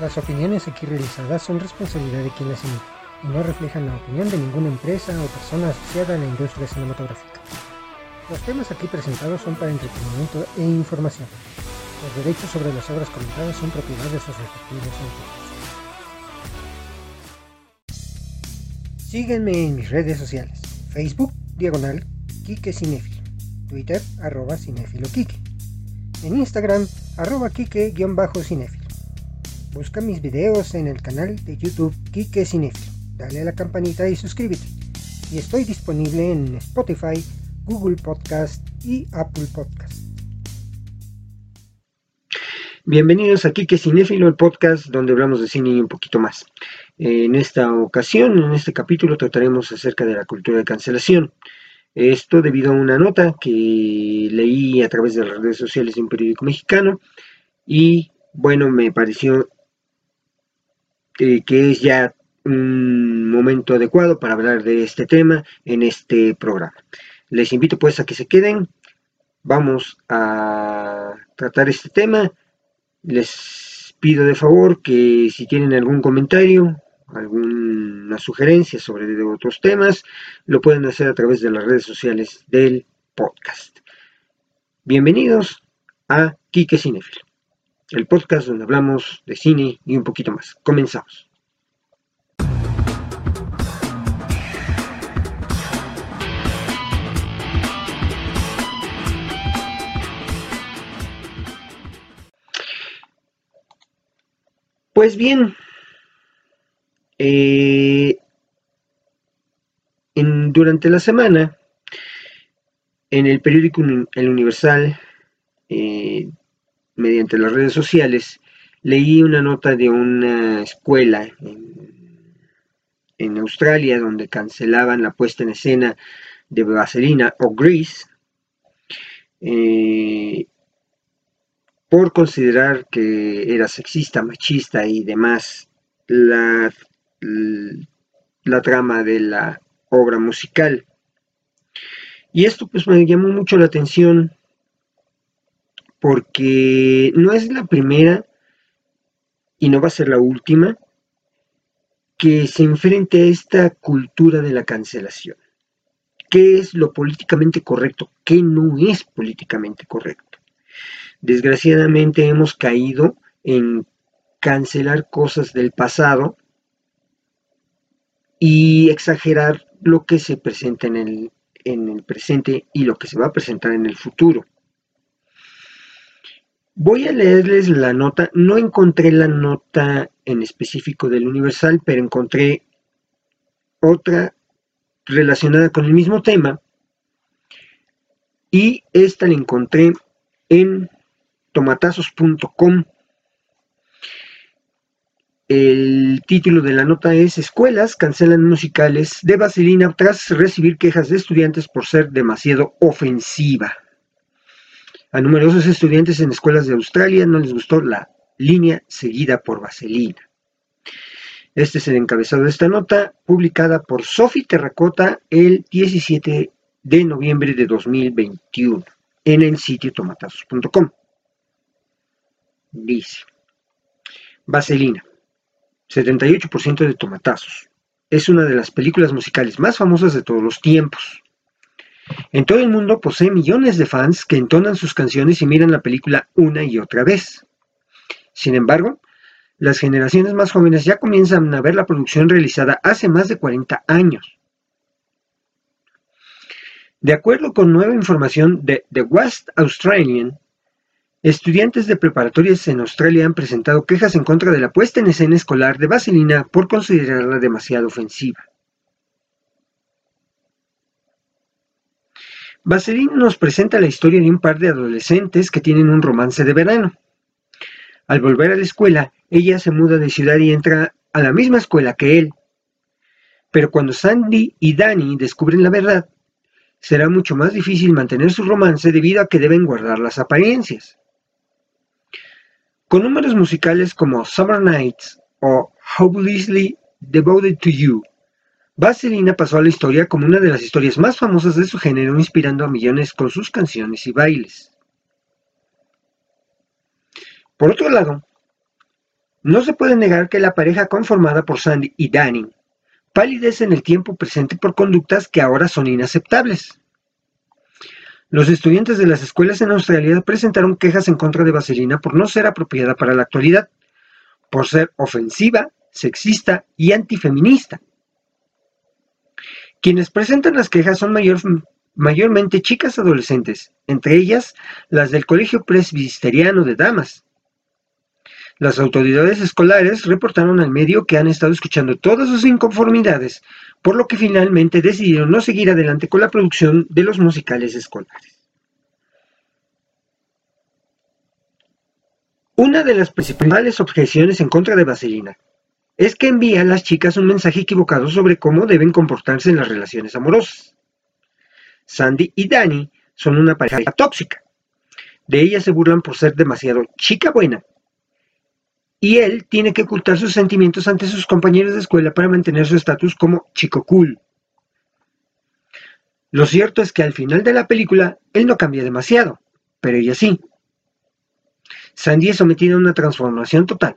Las opiniones aquí realizadas son responsabilidad de quien las emite y no reflejan la opinión de ninguna empresa o persona asociada a la industria cinematográfica. Los temas aquí presentados son para entretenimiento e información. Los derechos sobre las obras comentadas son propiedad de sus respectivos autores. Síguenme en mis redes sociales. Facebook, diagonal, Kike Cinefilo. Twitter, arroba Cinefilo Kike. En Instagram, arroba Kike-Cinefilo. Busca mis videos en el canal de YouTube Kike Cinefilo. Dale a la campanita y suscríbete. Y estoy disponible en Spotify, Google Podcast y Apple Podcast. Bienvenidos a Kike Cinéfilo, el podcast donde hablamos de cine y un poquito más. En esta ocasión, en este capítulo, trataremos acerca de la cultura de cancelación. Esto debido a una nota que leí a través de las redes sociales de un periódico mexicano y bueno, me pareció eh, que es ya un momento adecuado para hablar de este tema en este programa. Les invito pues a que se queden. Vamos a tratar este tema. Les pido de favor que si tienen algún comentario, alguna sugerencia sobre otros temas, lo pueden hacer a través de las redes sociales del podcast. Bienvenidos a Quique Cinefil, el podcast donde hablamos de cine y un poquito más. Comenzamos. Pues bien, eh, durante la semana, en el periódico El Universal, eh, mediante las redes sociales, leí una nota de una escuela en, Australia donde cancelaban la puesta en escena de Vaselina o Grease. Eh, por considerar que era sexista, machista y demás la, la trama de la obra musical. Y esto pues me llamó mucho la atención porque no es la primera y no va a ser la última que se enfrente a esta cultura de la cancelación. ¿Qué es lo políticamente correcto? ¿Qué no es políticamente correcto? Desgraciadamente hemos caído en cancelar cosas del pasado y exagerar lo que se presenta en el, en el presente y lo que se va a presentar en el futuro. Voy a leerles la nota, no encontré la nota en específico del Universal, pero encontré otra relacionada con el mismo tema y esta la encontré en tomatazos.com. El título de la nota es Escuelas cancelan musicales de Vaselina tras recibir quejas de estudiantes por ser demasiado ofensiva. A numerosos estudiantes en escuelas de Australia no les gustó la línea seguida por Vaselina. Este es el encabezado de esta nota, publicada por Sophie Terracota el 17 de noviembre de 2021 en el sitio tomatazos.com. Dice, Vaselina, 78% de tomatazos. Es una de las películas musicales más famosas de todos los tiempos. En todo el mundo posee millones de fans que entonan sus canciones y miran la película una y otra vez. Sin embargo, las generaciones más jóvenes ya comienzan a ver la producción realizada hace más de 40 años. De acuerdo con nueva información de The West Australian, Estudiantes de preparatorias en Australia han presentado quejas en contra de la puesta en escena escolar de Vaselina por considerarla demasiado ofensiva. Vaselina nos presenta la historia de un par de adolescentes que tienen un romance de verano. Al volver a la escuela, ella se muda de ciudad y entra a la misma escuela que él. Pero cuando Sandy y Danny descubren la verdad, será mucho más difícil mantener su romance debido a que deben guardar las apariencias. Con números musicales como Summer Nights o Hopelessly Devoted to You, Vaselina pasó a la historia como una de las historias más famosas de su género, inspirando a millones con sus canciones y bailes. Por otro lado, No se puede negar que la pareja conformada por Sandy y Danny palidece en el tiempo presente por conductas que ahora son inaceptables. Los estudiantes de las escuelas en Australia presentaron quejas en contra de Vaselina por no ser apropiada para la actualidad, por ser ofensiva, sexista y antifeminista. Quienes presentan las quejas son mayormente chicas adolescentes, entre ellas las del Colegio Presbiteriano de Damas, las autoridades escolares reportaron al medio que han estado escuchando todas sus inconformidades, por lo que finalmente decidieron no seguir adelante con la producción de los musicales escolares. Una de las principales objeciones en contra de Vaselina es que envía a las chicas un mensaje equivocado sobre cómo deben comportarse en las relaciones amorosas. Sandy y Danny son una pareja tóxica. De ella se burlan por ser demasiado chica buena y él tiene que ocultar sus sentimientos ante sus compañeros de escuela para mantener su estatus como chico cool. Lo cierto es que al final de la película él no cambia demasiado, pero ella sí. Sandy es sometida a una transformación total,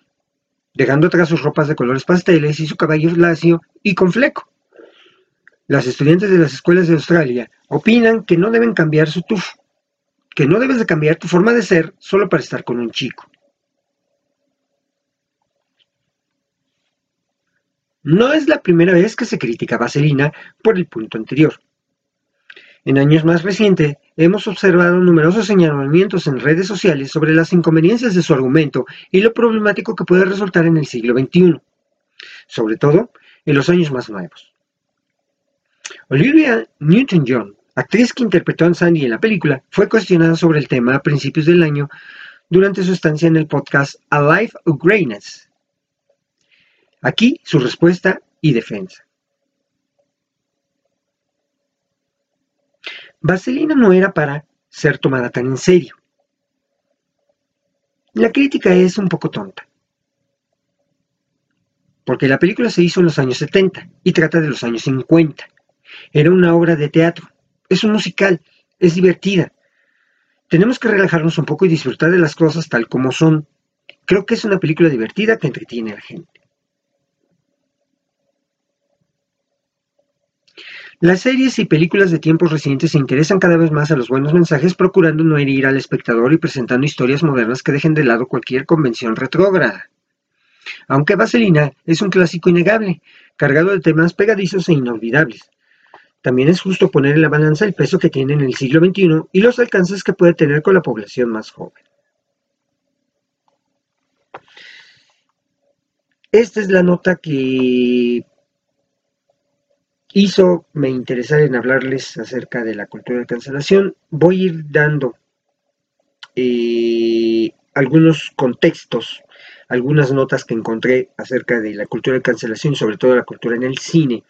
dejando atrás sus ropas de colores pasteles y su cabello lacio y con fleco. Las estudiantes de las escuelas de Australia opinan que no deben cambiar su tufo, que no debes de cambiar tu forma de ser solo para estar con un chico. No es la primera vez que se critica a Vaselina por el punto anterior. En años más recientes, hemos observado numerosos señalamientos en redes sociales sobre las inconveniencias de su argumento y lo problemático que puede resultar en el siglo XXI, sobre todo en los años más nuevos. Olivia Newton-John, actriz que interpretó a Sandy en la película, fue cuestionada sobre el tema a principios del año durante su estancia en el podcast A Life of Greatness Aquí su respuesta y defensa. Vaselina no era para ser tomada tan en serio. La crítica es un poco tonta, porque la película se hizo en los años 70 y trata de los años 50. Era una obra de teatro, es un musical, es divertida. Tenemos que relajarnos un poco y disfrutar de las cosas tal como son. Creo que es una película divertida que entretiene a la gente. Las series y películas de tiempos recientes se interesan cada vez más a los buenos mensajes, procurando no herir al espectador y presentando historias modernas que dejen de lado cualquier convención retrógrada. Aunque Vaselina es un clásico innegable, cargado de temas pegadizos e inolvidables. También es justo poner en la balanza el peso que tiene en el siglo XXI y los alcances que puede tener con la población más joven. Esta es la nota que hizo me interesar en hablarles acerca de la cultura de cancelación. Voy a ir dando eh, algunos contextos, algunas notas que encontré acerca de la cultura de cancelación, sobre todo la cultura en el cine,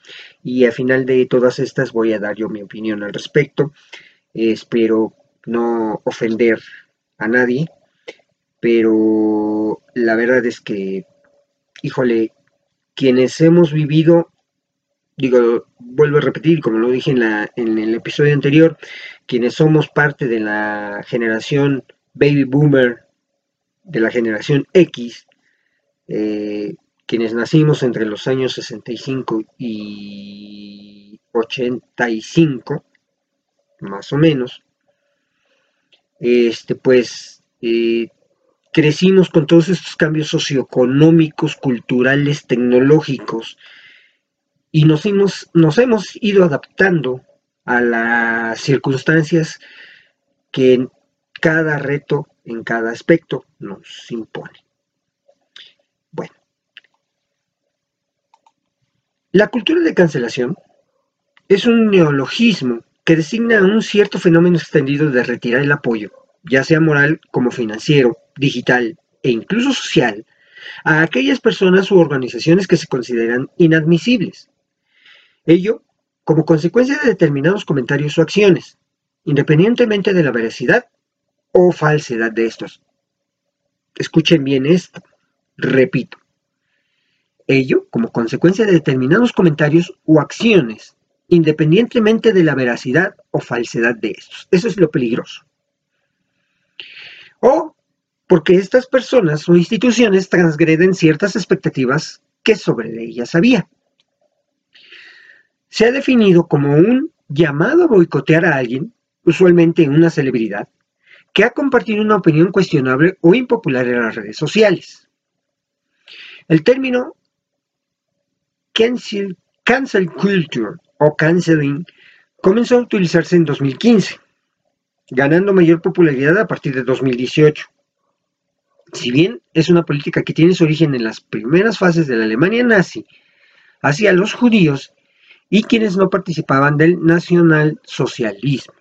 y al final de todas estas voy a dar yo mi opinión al respecto. espero no ofender a nadie, pero la verdad es que, híjole, quienes hemos vivido digo, vuelvo a repetir, como lo dije en, la, en el episodio anterior, quienes somos parte de la generación baby boomer, de la generación X, eh, quienes nacimos entre los años 65 y 85, más o menos, este, pues eh, crecimos con todos estos cambios socioeconómicos, culturales, tecnológicos, y nos hemos, nos hemos ido adaptando a las circunstancias que en cada reto, en cada aspecto nos impone. Bueno, la cultura de cancelación es un neologismo que designa un cierto fenómeno extendido de retirar el apoyo, ya sea moral como financiero, digital e incluso social, a aquellas personas u organizaciones que se consideran inadmisibles Ello como consecuencia de determinados comentarios o acciones, independientemente de la veracidad o falsedad de estos. Escuchen bien esto, repito. Ello como consecuencia de determinados comentarios o acciones, independientemente de la veracidad o falsedad de estos. Eso es lo peligroso. O porque estas personas o instituciones transgreden ciertas expectativas que sobre ellas había. Se ha definido como un llamado a boicotear a alguien, usualmente una celebridad, que ha compartido una opinión cuestionable o impopular en las redes sociales. El término cancel, culture o canceling comenzó a utilizarse en 2015, ganando mayor popularidad a partir de 2018. Si bien es una política que tiene su origen en las primeras fases de la Alemania nazi hacia los judíos y quienes no participaban del nacionalsocialismo.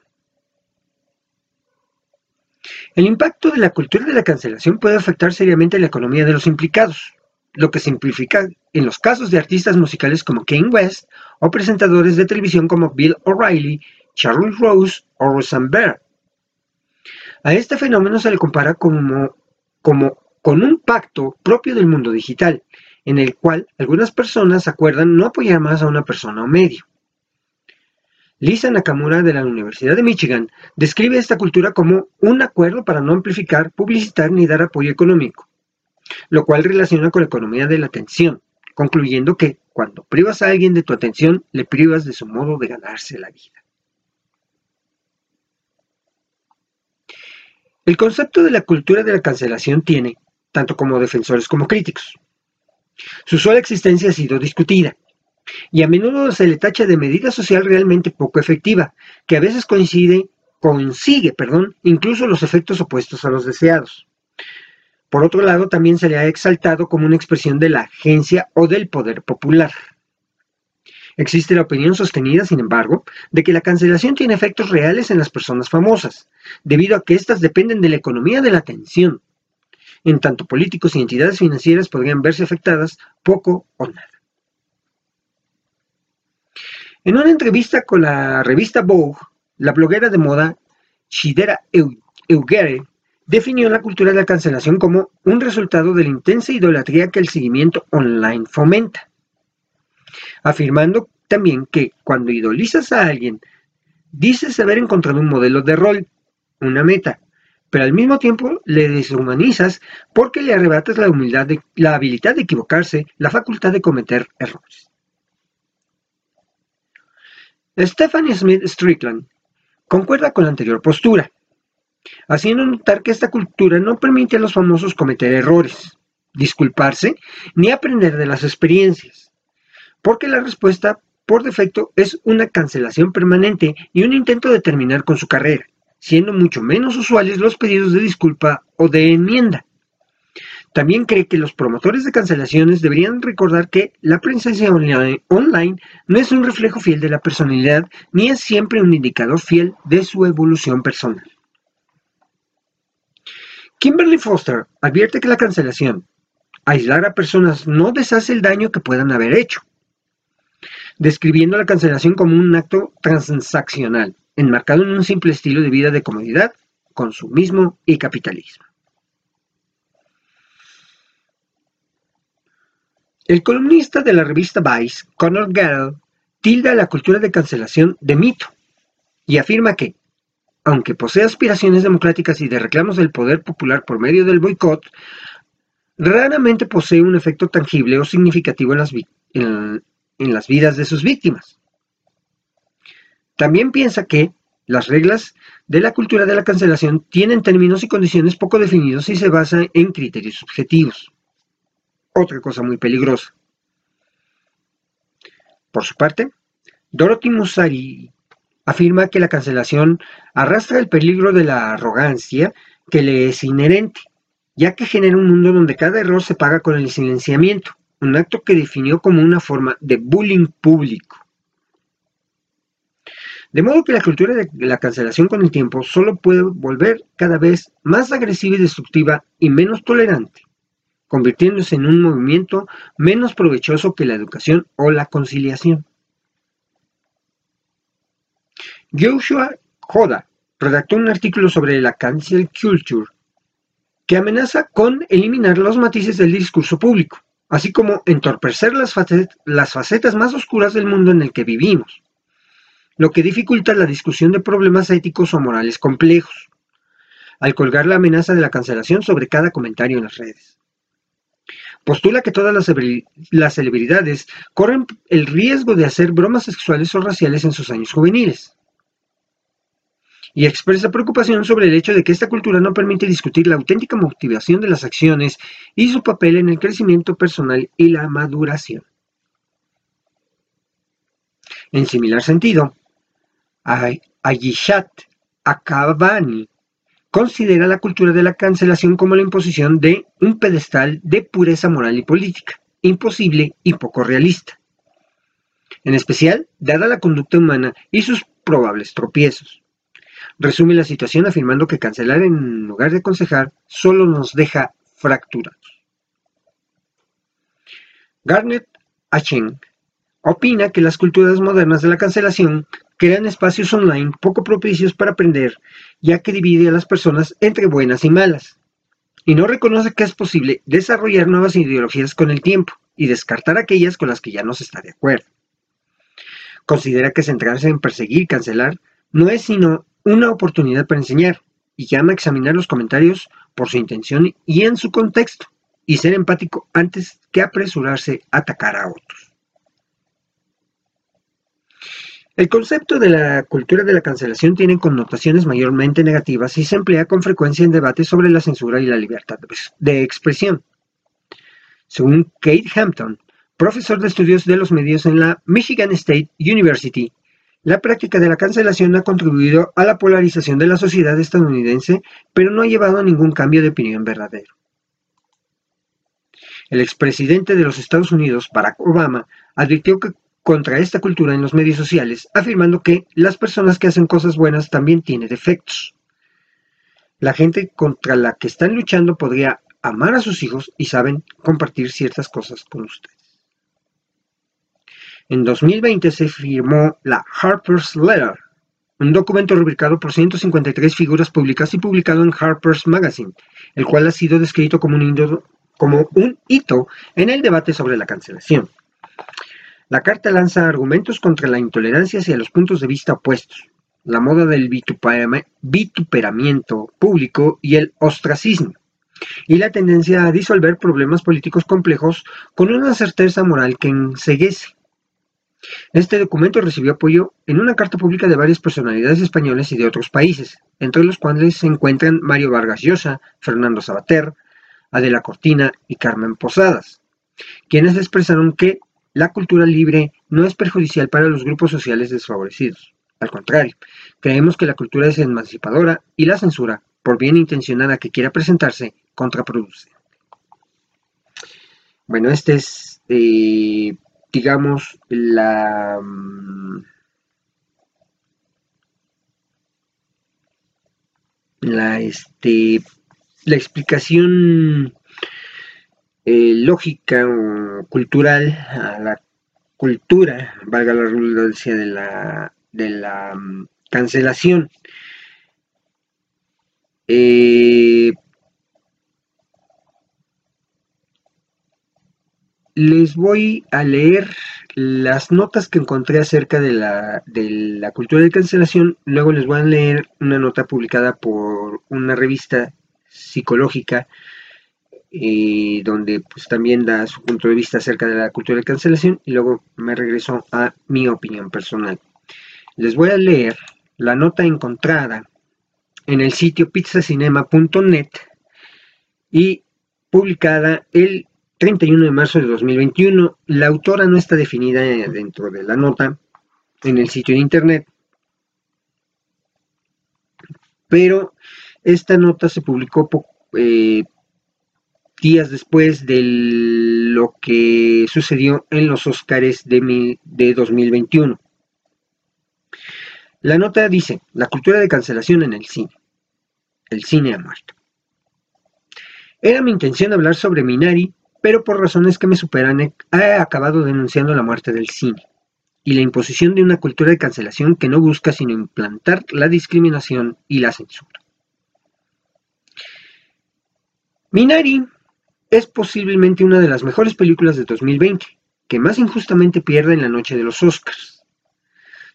El impacto de la cultura de la cancelación puede afectar seriamente la economía de los implicados, lo que simplifica en los casos de artistas musicales como Kane West o presentadores de televisión como Bill O'Reilly, Charles Rose o Roseanne Barr. A este fenómeno se le compara como, como con un pacto propio del mundo digital, en el cual algunas personas acuerdan no apoyar más a una persona o medio. Lisa Nakamura de la Universidad de Michigan describe esta cultura como un acuerdo para no amplificar, publicitar ni dar apoyo económico, lo cual relaciona con la economía de la atención, concluyendo que cuando privas a alguien de tu atención, le privas de su modo de ganarse la vida. El concepto de la cultura de la cancelación tiene, tanto como defensores como críticos. Su sola existencia ha sido discutida, y a menudo se le tacha de medida social realmente poco efectiva, que a veces coincide, consigue, perdón, incluso los efectos opuestos a los deseados. Por otro lado, también se le ha exaltado como una expresión de la agencia o del poder popular. Existe la opinión sostenida, sin embargo, de que la cancelación tiene efectos reales en las personas famosas, debido a que éstas dependen de la economía de la atención. En tanto, políticos y entidades financieras podrían verse afectadas poco o nada. En una entrevista con la revista Vogue, la bloguera de moda Shidera Eugere definió la cultura de la cancelación como un resultado de la intensa idolatría que el seguimiento online fomenta, afirmando también que cuando idolizas a alguien, dices haber encontrado un modelo de rol, una meta, pero al mismo tiempo le deshumanizas porque le arrebatas la humildad, la habilidad de equivocarse, la facultad de cometer errores. Stephanie Smith Strickland concuerda con la anterior postura, haciendo notar que esta cultura no permite a los famosos cometer errores, disculparse ni aprender de las experiencias, porque la respuesta por defecto es una cancelación permanente y un intento de terminar con su carrera, siendo mucho menos usuales los pedidos de disculpa o de enmienda. También cree que los promotores de cancelaciones deberían recordar que la presencia online, no es un reflejo fiel de la personalidad ni es siempre un indicador fiel de su evolución personal. Kimberly Foster advierte que la cancelación, aislar a personas, no deshace el daño que puedan haber hecho, describiendo la cancelación como un acto transaccional, enmarcado en un simple estilo de vida de comodidad, consumismo y capitalismo. El columnista de la revista Vice, Conor Gall, tilda la cultura de cancelación de mito y afirma que, aunque posee aspiraciones democráticas y de reclamos del poder popular por medio del boicot, raramente posee un efecto tangible o significativo en las, en las vidas de sus víctimas. También piensa que las reglas de la cultura de la cancelación tienen términos y condiciones poco definidos y se basan en criterios subjetivos otra cosa muy peligrosa. Por su parte, Dorothy Musari afirma que la cancelación arrastra el peligro de la arrogancia que le es inherente, ya que genera un mundo donde cada error se paga con el silenciamiento, un acto que definió como una forma de bullying público. De modo que la cultura de la cancelación con el tiempo solo puede volver cada vez más agresiva y destructiva y menos tolerante convirtiéndose en un movimiento menos provechoso que la educación o la conciliación. Joshua Joda redactó un artículo sobre la cancel culture que amenaza con eliminar los matices del discurso público, así como entorpecer las facetas más oscuras del mundo en el que vivimos, lo que dificulta la discusión de problemas éticos o morales complejos. al colgar la amenaza de la cancelación sobre cada comentario en las redes. Postula que todas las celebridades corren el riesgo de hacer bromas sexuales o raciales en sus años juveniles. Y expresa preocupación sobre el hecho de que esta cultura no permite discutir la auténtica motivación de las acciones y su papel en el crecimiento personal y la maduración. En similar sentido, Ayishat Akabani considera la cultura de la cancelación como la imposición de un pedestal de pureza moral y política, imposible y poco realista. En especial, dada la conducta humana y sus probables tropiezos. Resume la situación afirmando que cancelar en lugar de aconsejar solo nos deja fracturados. Garnet Acheng opina que las culturas modernas de la cancelación crean espacios online poco propicios para aprender, ya que divide a las personas entre buenas y malas, y no reconoce que es posible desarrollar nuevas ideologías con el tiempo y descartar aquellas con las que ya no se está de acuerdo. Considera que centrarse en perseguir cancelar no es sino una oportunidad para enseñar, y llama a examinar los comentarios por su intención y en su contexto, y ser empático antes que apresurarse a atacar a otros. El concepto de la cultura de la cancelación tiene connotaciones mayormente negativas y se emplea con frecuencia en debates sobre la censura y la libertad de expresión. Según Kate Hampton, profesor de estudios de los medios en la Michigan State University, la práctica de la cancelación ha contribuido a la polarización de la sociedad estadounidense, pero no ha llevado a ningún cambio de opinión verdadero. El expresidente de los Estados Unidos, Barack Obama, advirtió que contra esta cultura en los medios sociales, afirmando que las personas que hacen cosas buenas también tienen defectos. La gente contra la que están luchando podría amar a sus hijos y saben compartir ciertas cosas con ustedes. En 2020 se firmó la Harper's Letter, un documento rubricado por 153 figuras públicas y publicado en Harper's Magazine, el cual ha sido descrito como un, como un hito en el debate sobre la cancelación. La carta lanza argumentos contra la intolerancia hacia los puntos de vista opuestos, la moda del vituperamiento público y el ostracismo, y la tendencia a disolver problemas políticos complejos con una certeza moral que enseguece. Este documento recibió apoyo en una carta pública de varias personalidades españoles y de otros países, entre los cuales se encuentran Mario Vargas Llosa, Fernando Sabater, Adela Cortina y Carmen Posadas, quienes expresaron que la cultura libre no es perjudicial para los grupos sociales desfavorecidos. Al contrario, creemos que la cultura es emancipadora y la censura, por bien intencionada que quiera presentarse, contraproduce. Bueno, este es, eh, digamos, la... Mm, la, este, la explicación eh, lógica o cultural a la cultura, valga la redundancia de la, de la mm, cancelación. Eh, les voy a leer las notas que encontré acerca de la, de la cultura de cancelación. Luego les voy a leer una nota publicada por una revista psicológica y donde pues también da su punto de vista acerca de la cultura de cancelación y luego me regreso a mi opinión personal. Les voy a leer la nota encontrada en el sitio pizzacinema.net y publicada el 31 de marzo de 2021. La autora no está definida dentro de la nota en el sitio de internet, pero esta nota se publicó eh, días después de lo que sucedió en los Óscares de, de 2021. La nota dice, la cultura de cancelación en el cine. El cine ha muerto. Era mi intención hablar sobre Minari, pero por razones que me superan he, acabado denunciando la muerte del cine y la imposición de una cultura de cancelación que no busca sino implantar la discriminación y la censura. Minari es posiblemente una de las mejores películas de 2020, que más injustamente pierde en la noche de los Oscars.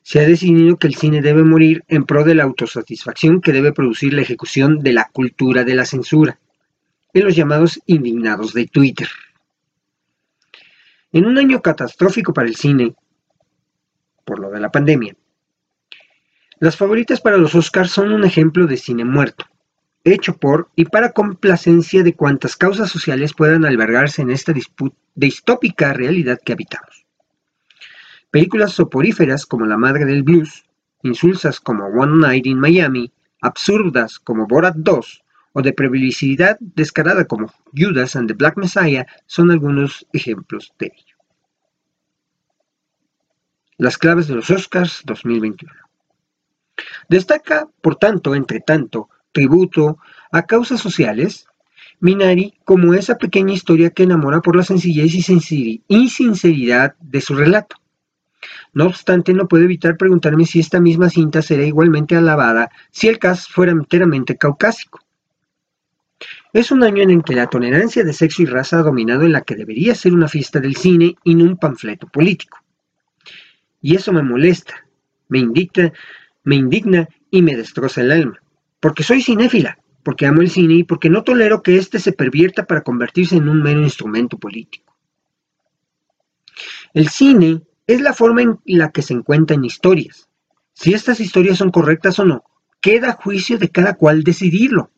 se ha decidido que el cine debe morir en pro de la autosatisfacción que debe producir la ejecución de la cultura de la censura, en los llamados indignados de Twitter. En un año catastrófico para el cine, por lo de la pandemia, las favoritas para los Oscars son un ejemplo de cine muerto, hecho por y para complacencia de cuantas causas sociales puedan albergarse en esta distópica realidad que habitamos. Películas soporíferas como La Madre del Blues, insulsas como One Night in Miami, absurdas como Borat 2 o de previsibilidad descarada como Judas and the Black Messiah son algunos ejemplos de ello. Las claves de los Oscars 2021. Destaca, por tanto, entre tanto, tributo a causas sociales, Minari como esa pequeña historia que enamora por la sencillez y sinceridad de su relato. No obstante, no puedo evitar preguntarme si esta misma cinta será igualmente alabada si el cast fuera enteramente caucásico. Es un año en el que la tolerancia de sexo y raza ha dominado en la que debería ser una fiesta del cine y no un panfleto político. Y eso me molesta, me indigna, me indigna y me destroza el alma porque soy cinéfila, porque amo el cine y porque no tolero que éste se pervierta para convertirse en un mero instrumento político. El cine es la forma en la que se encuentran historias. Si estas historias son correctas o no, queda a juicio de cada cual decidirlo.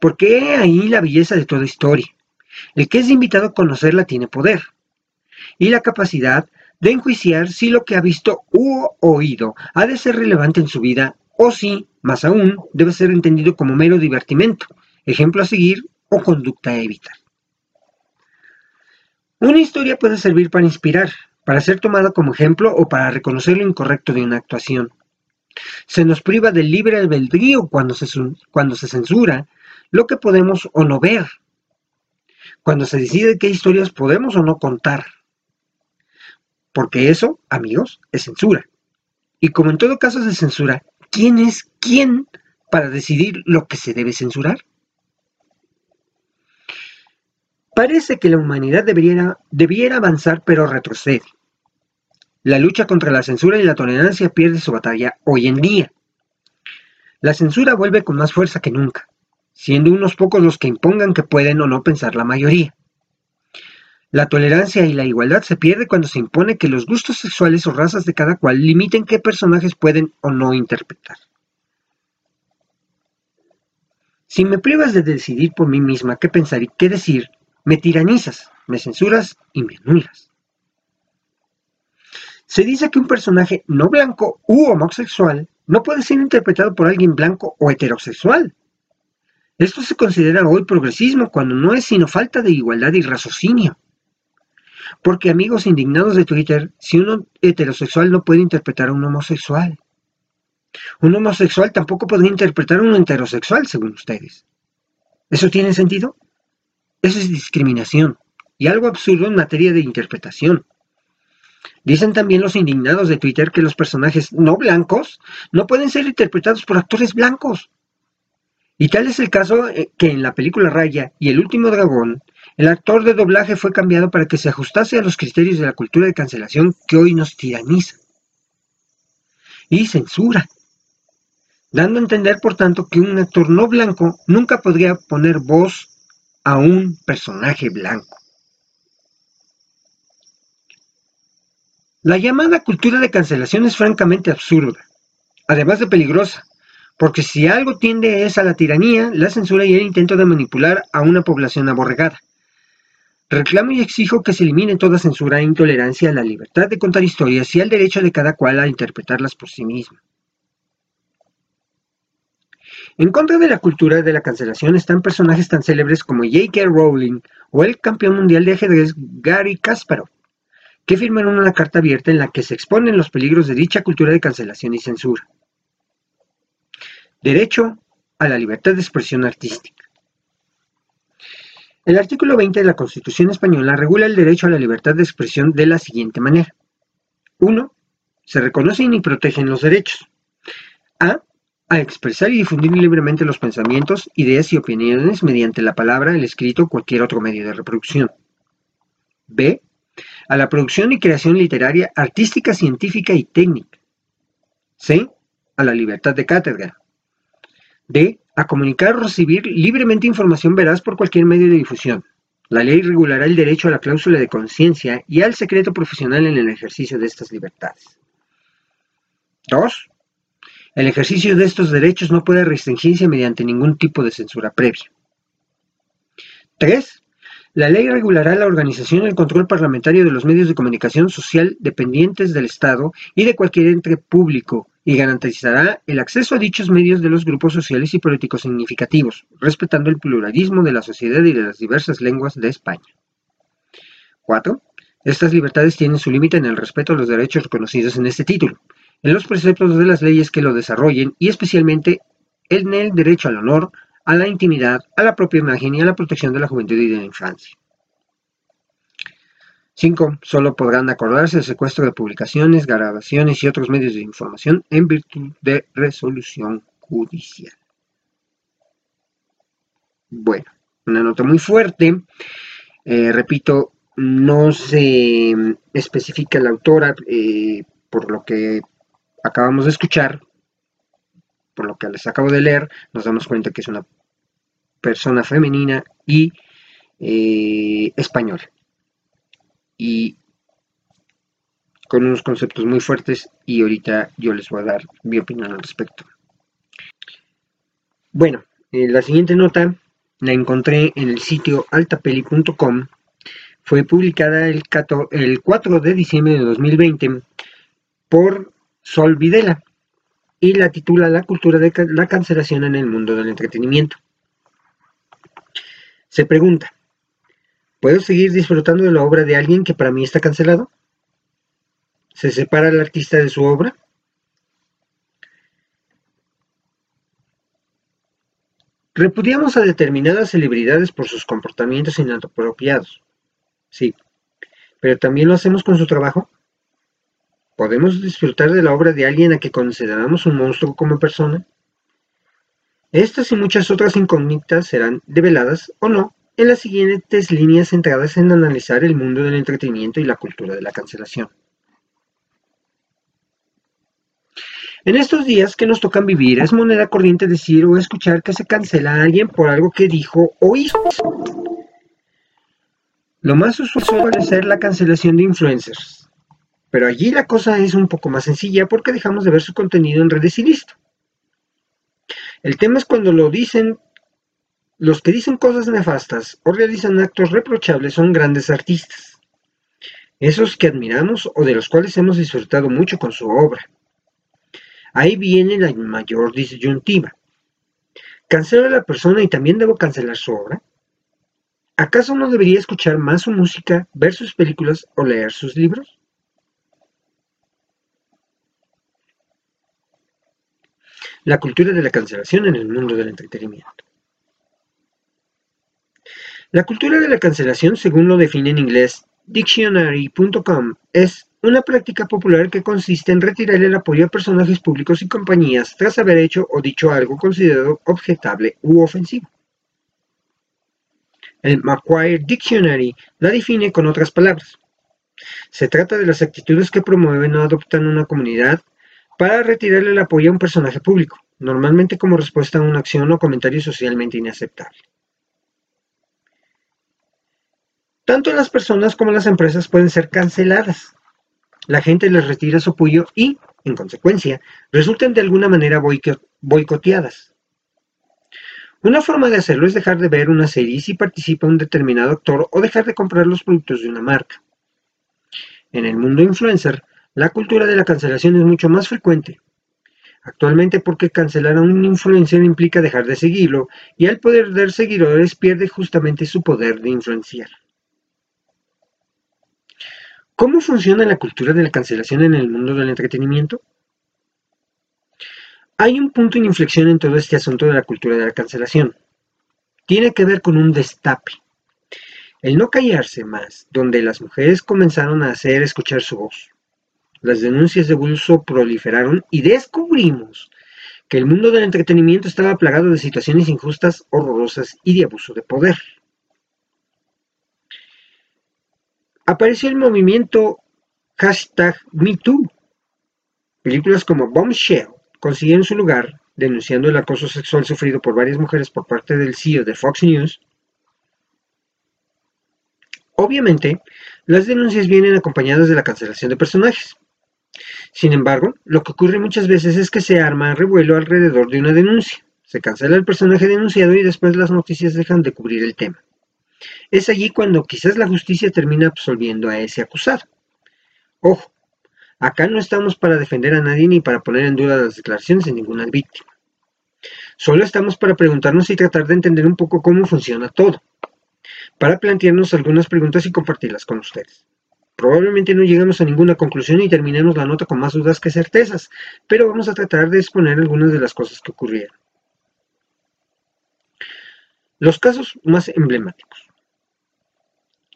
Porque he ahí la belleza de toda historia. El que es invitado a conocerla tiene poder y la capacidad de enjuiciar si lo que ha visto u oído ha de ser relevante en su vida o si, más aún, debe ser entendido como mero divertimento, ejemplo a seguir o conducta a evitar. Una historia puede servir para inspirar, para ser tomada como ejemplo o para reconocer lo incorrecto de una actuación. Se nos priva del libre albedrío cuando se, cuando se censura lo que podemos o no ver, cuando se decide qué historias podemos o no contar. Porque eso, amigos, es censura. Y como en todo caso de censura, ¿quién es quién para decidir lo que se debe censurar? Parece que la humanidad debiera, debiera avanzar pero retrocede. La lucha contra la censura y la tolerancia pierde su batalla hoy en día. La censura vuelve con más fuerza que nunca, siendo unos pocos los que impongan que pueden o no pensar la mayoría. La tolerancia y la igualdad se pierde cuando se impone que los gustos sexuales o razas de cada cual limiten qué personajes pueden o no interpretar. Si me privas de decidir por mí misma qué pensar y qué decir, me tiranizas, me censuras y me anulas. Se dice que un personaje no blanco u homosexual no puede ser interpretado por alguien blanco o heterosexual. Esto se considera hoy progresismo cuando no es sino falta de igualdad y raciocinio. Porque amigos indignados de Twitter, si uno heterosexual no puede interpretar a un homosexual, un homosexual tampoco podría interpretar a un heterosexual, según ustedes. ¿Eso tiene sentido? Eso es discriminación y algo absurdo en materia de interpretación. Dicen también los indignados de Twitter que los personajes no blancos no pueden ser interpretados por actores blancos. Y tal es el caso eh, que en la película Raya y El último dragón, el actor de doblaje fue cambiado para que se ajustase a los criterios de la cultura de cancelación que hoy nos tiraniza. Y censura. Dando a entender, por tanto, que un actor no blanco nunca podría poner voz a un personaje blanco. La llamada cultura de cancelación es francamente absurda, además de peligrosa, porque si algo tiende es a la tiranía, la censura y el intento de manipular a una población aborregada. Reclamo y exijo que se elimine toda censura e intolerancia a la libertad de contar historias y al derecho de cada cual a interpretarlas por sí mismo. En contra de la cultura de la cancelación están personajes tan célebres como J.K. Rowling o el campeón mundial de ajedrez Gary Kasparov, que firmaron una carta abierta en la que se exponen los peligros de dicha cultura de cancelación y censura. Derecho a la libertad de expresión artística. El artículo 20 de la Constitución española regula el derecho a la libertad de expresión de la siguiente manera. 1. Se reconocen y protegen los derechos. A. A expresar y difundir libremente los pensamientos, ideas y opiniones mediante la palabra, el escrito o cualquier otro medio de reproducción. B. A la producción y creación literaria, artística, científica y técnica. C. A la libertad de cátedra. D. A comunicar o recibir libremente información veraz por cualquier medio de difusión. La ley regulará el derecho a la cláusula de conciencia y al secreto profesional en el ejercicio de estas libertades. 2. El ejercicio de estos derechos no puede restringirse mediante ningún tipo de censura previa. 3. La ley regulará la organización y el control parlamentario de los medios de comunicación social dependientes del Estado y de cualquier ente público y garantizará el acceso a dichos medios de los grupos sociales y políticos significativos, respetando el pluralismo de la sociedad y de las diversas lenguas de España. 4. Estas libertades tienen su límite en el respeto a los derechos reconocidos en este título, en los preceptos de las leyes que lo desarrollen y especialmente en el derecho al honor, a la intimidad, a la propia imagen y a la protección de la juventud y de la infancia. 5. Solo podrán acordarse el secuestro de publicaciones, grabaciones y otros medios de información en virtud de resolución judicial. Bueno, una nota muy fuerte. Eh, repito, no se especifica la autora eh, por lo que acabamos de escuchar, por lo que les acabo de leer, nos damos cuenta que es una persona femenina y eh, española. Y con unos conceptos muy fuertes y ahorita yo les voy a dar mi opinión al respecto. Bueno, eh, la siguiente nota la encontré en el sitio altapeli.com. Fue publicada el, el 4 de diciembre de 2020 por Sol Videla y la titula La cultura de la cancelación en el mundo del entretenimiento. Se pregunta, ¿puedo seguir disfrutando de la obra de alguien que para mí está cancelado? ¿Se separa el artista de su obra? Repudiamos a determinadas celebridades por sus comportamientos inapropiados. Sí, pero también lo hacemos con su trabajo. ¿Podemos disfrutar de la obra de alguien a que consideramos un monstruo como persona? Estas y muchas otras incógnitas serán develadas o no en las siguientes líneas centradas en analizar el mundo del entretenimiento y la cultura de la cancelación. En estos días que nos tocan vivir, es moneda corriente decir o escuchar que se cancela a alguien por algo que dijo o hizo. Lo más usual suele ser la cancelación de influencers, pero allí la cosa es un poco más sencilla porque dejamos de ver su contenido en redes y listo. El tema es cuando lo dicen, los que dicen cosas nefastas o realizan actos reprochables son grandes artistas. Esos que admiramos o de los cuales hemos disfrutado mucho con su obra. Ahí viene la mayor disyuntiva. ¿Cancelo a la persona y también debo cancelar su obra? ¿Acaso no debería escuchar más su música, ver sus películas o leer sus libros? La cultura de la cancelación en el mundo del entretenimiento. La cultura de la cancelación, según lo define en inglés dictionary.com, es una práctica popular que consiste en retirar el apoyo a personajes públicos y compañías tras haber hecho o dicho algo considerado objetable u ofensivo. El Macquarie Dictionary la define con otras palabras. Se trata de las actitudes que promueven o adoptan una comunidad para retirarle el apoyo a un personaje público, normalmente como respuesta a una acción o comentario socialmente inaceptable. Tanto las personas como las empresas pueden ser canceladas. La gente les retira su apoyo y, en consecuencia, resultan de alguna manera boicoteadas. Una forma de hacerlo es dejar de ver una serie si participa un determinado actor o dejar de comprar los productos de una marca. En el mundo influencer, la cultura de la cancelación es mucho más frecuente. Actualmente porque cancelar a un influencer implica dejar de seguirlo y al perder seguidores pierde justamente su poder de influenciar. ¿Cómo funciona la cultura de la cancelación en el mundo del entretenimiento? Hay un punto de inflexión en todo este asunto de la cultura de la cancelación. Tiene que ver con un destape. El no callarse más, donde las mujeres comenzaron a hacer escuchar su voz las denuncias de abuso proliferaron y descubrimos que el mundo del entretenimiento estaba plagado de situaciones injustas, horrorosas y de abuso de poder. Apareció el movimiento hashtag MeToo. Películas como Bombshell consiguieron su lugar denunciando el acoso sexual sufrido por varias mujeres por parte del CEO de Fox News. Obviamente, las denuncias vienen acompañadas de la cancelación de personajes. Sin embargo, lo que ocurre muchas veces es que se arma revuelo alrededor de una denuncia. Se cancela el personaje denunciado y después las noticias dejan de cubrir el tema. Es allí cuando quizás la justicia termina absolviendo a ese acusado. Ojo, acá no estamos para defender a nadie ni para poner en duda las declaraciones de ninguna víctima. Solo estamos para preguntarnos y tratar de entender un poco cómo funciona todo, para plantearnos algunas preguntas y compartirlas con ustedes. Probablemente no llegamos a ninguna conclusión y terminemos la nota con más dudas que certezas, pero vamos a tratar de exponer algunas de las cosas que ocurrieron. Los casos más emblemáticos.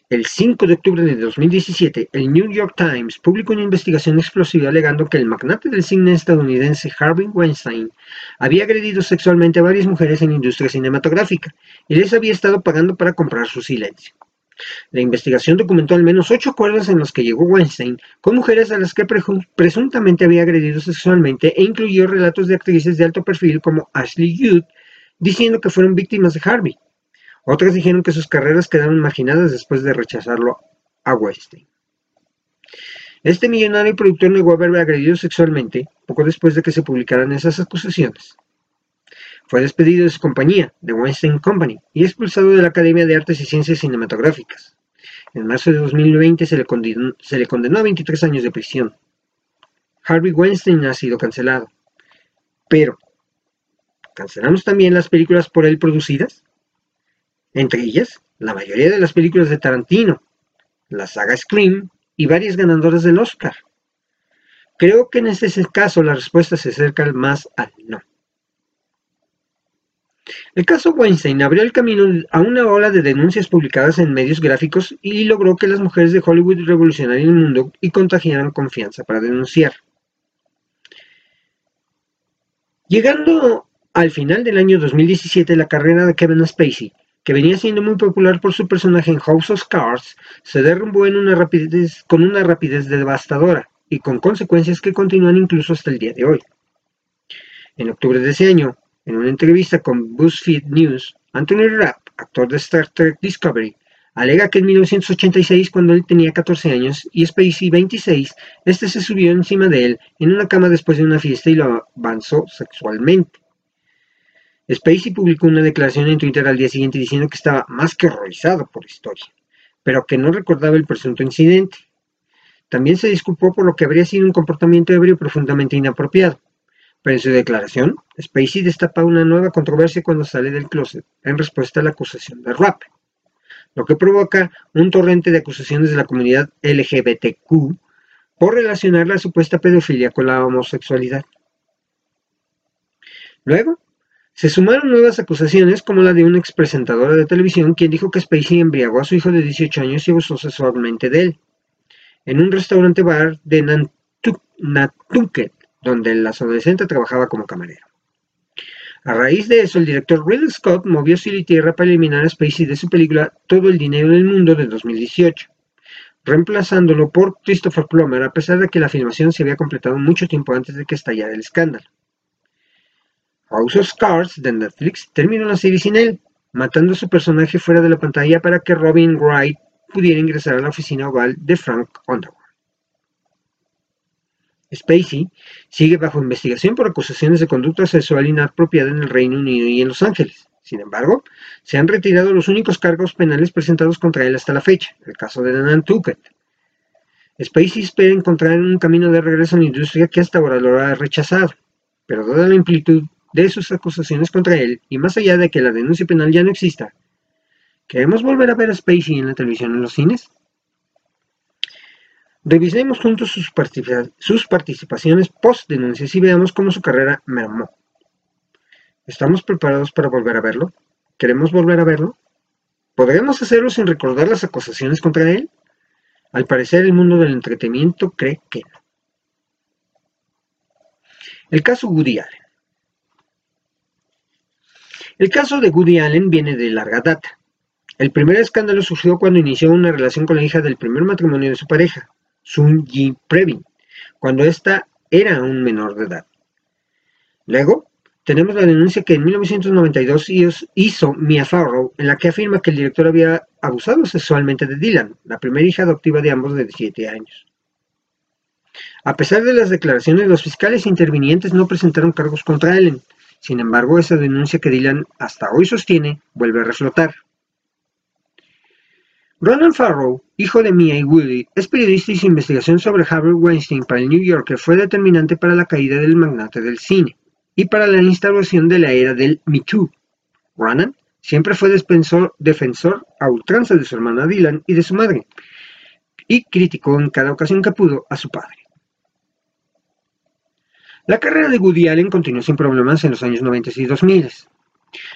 El 5 de octubre de 2017, el New York Times publicó una investigación explosiva alegando que el magnate del cine estadounidense Harvey Weinstein había agredido sexualmente a varias mujeres en la industria cinematográfica y les había estado pagando para comprar su silencio. La investigación documentó al menos ocho acuerdos en los que llegó Weinstein con mujeres a las que presuntamente había agredido sexualmente e incluyó relatos de actrices de alto perfil como Ashley Judd diciendo que fueron víctimas de Harvey. Otras dijeron que sus carreras quedaron marginadas después de rechazarlo a Weinstein. Este millonario productor negó haber agredido sexualmente poco después de que se publicaran esas acusaciones. Fue despedido de su compañía, The Weinstein Company, y expulsado de la Academia de Artes y Ciencias Cinematográficas. En marzo de 2020 se le, condenó, se le condenó a 23 años de prisión. Harvey Weinstein ha sido cancelado. Pero, ¿Cancelamos también las películas por él producidas? Entre ellas, la mayoría de las películas de Tarantino, la saga Scream y varias ganadoras del Oscar. Creo que en este caso la respuesta se acerca más al no. El caso Weinstein abrió el camino a una ola de denuncias publicadas en medios gráficos y logró que las mujeres de Hollywood revolucionaran el mundo y contagiaran confianza para denunciar. Llegando al final del año 2017, la carrera de Kevin Spacey, que venía siendo muy popular por su personaje en House of Cards, se derrumbó en una rapidez, con una rapidez devastadora y con consecuencias que continúan incluso hasta el día de hoy. En octubre de ese año, en una entrevista con BuzzFeed News, Anthony Rapp, actor de Star Trek Discovery, alega que en 1986, cuando él tenía 14 años y Spacey 26, este se subió encima de él en una cama después de una fiesta y lo avanzó sexualmente. Spacey publicó una declaración en Twitter al día siguiente diciendo que estaba más que horrorizado por la historia, pero que no recordaba el presunto incidente. También se disculpó por lo que habría sido un comportamiento ebrio profundamente inapropiado. Pero en su declaración, Spacey destapa una nueva controversia cuando sale del closet en respuesta a la acusación de rap, lo que provoca un torrente de acusaciones de la comunidad LGBTQ por relacionar la supuesta pedofilia con la homosexualidad. Luego, se sumaron nuevas acusaciones como la de una expresentadora de televisión quien dijo que Spacey embriagó a su hijo de 18 años y abusó sexualmente de él en un restaurante bar de Nantucket, donde el adolescente trabajaba como camarero. A raíz de eso, el director Ridley Scott movió cielo tierra para eliminar a Spacey de su película Todo el dinero del mundo de 2018, reemplazándolo por Christopher Plummer a pesar de que la filmación se había completado mucho tiempo antes de que estallara el escándalo. House of Cards de Netflix terminó la serie sin él, matando a su personaje fuera de la pantalla para que Robin Wright pudiera ingresar a la oficina oval de Frank Underwood. Spacey sigue bajo investigación por acusaciones de conducta sexual inapropiada en el Reino Unido y en Los Ángeles. Sin embargo, se han retirado los únicos cargos penales presentados contra él hasta la fecha, el caso de Nantucket. Spacey espera encontrar un camino de regreso a la industria que hasta ahora lo ha rechazado, pero dada la amplitud de sus acusaciones contra él, y más allá de que la denuncia penal ya no exista, ¿queremos volver a ver a Spacey en la televisión en los cines? Revisemos juntos sus, participaciones post-denuncias y veamos cómo su carrera mermó. ¿Estamos preparados para volver a verlo? ¿Queremos volver a verlo? ¿Podremos hacerlo sin recordar las acusaciones contra él? Al parecer el mundo del entretenimiento cree que no. El caso Woody. El caso de Woody Allen viene de larga data. El primer escándalo surgió cuando inició una relación con la hija del primer matrimonio de su pareja, Sun Ji Previn, cuando ésta era un menor de edad. Luego, tenemos la denuncia que en 1992 hizo Mia Farrow, en la que afirma que el director había abusado sexualmente de Dylan, la primera hija adoptiva de ambos de 7 años. A pesar de las declaraciones, los fiscales intervinientes no presentaron cargos contra Ellen. Sin embargo, esa denuncia que Dylan hasta hoy sostiene vuelve a reflotar. Roland Farrow, hijo de Mia y Woody, es periodista y su investigación sobre Harvey Weinstein para el New Yorker fue determinante para la caída del magnate del cine y para la instauración de la era del Me Too. Ronan siempre fue defensor, a ultranza de su hermana Dylan y de su madre, y criticó en cada ocasión que pudo a su padre. La carrera de Woody Allen continuó sin problemas en los años 90 y 2000.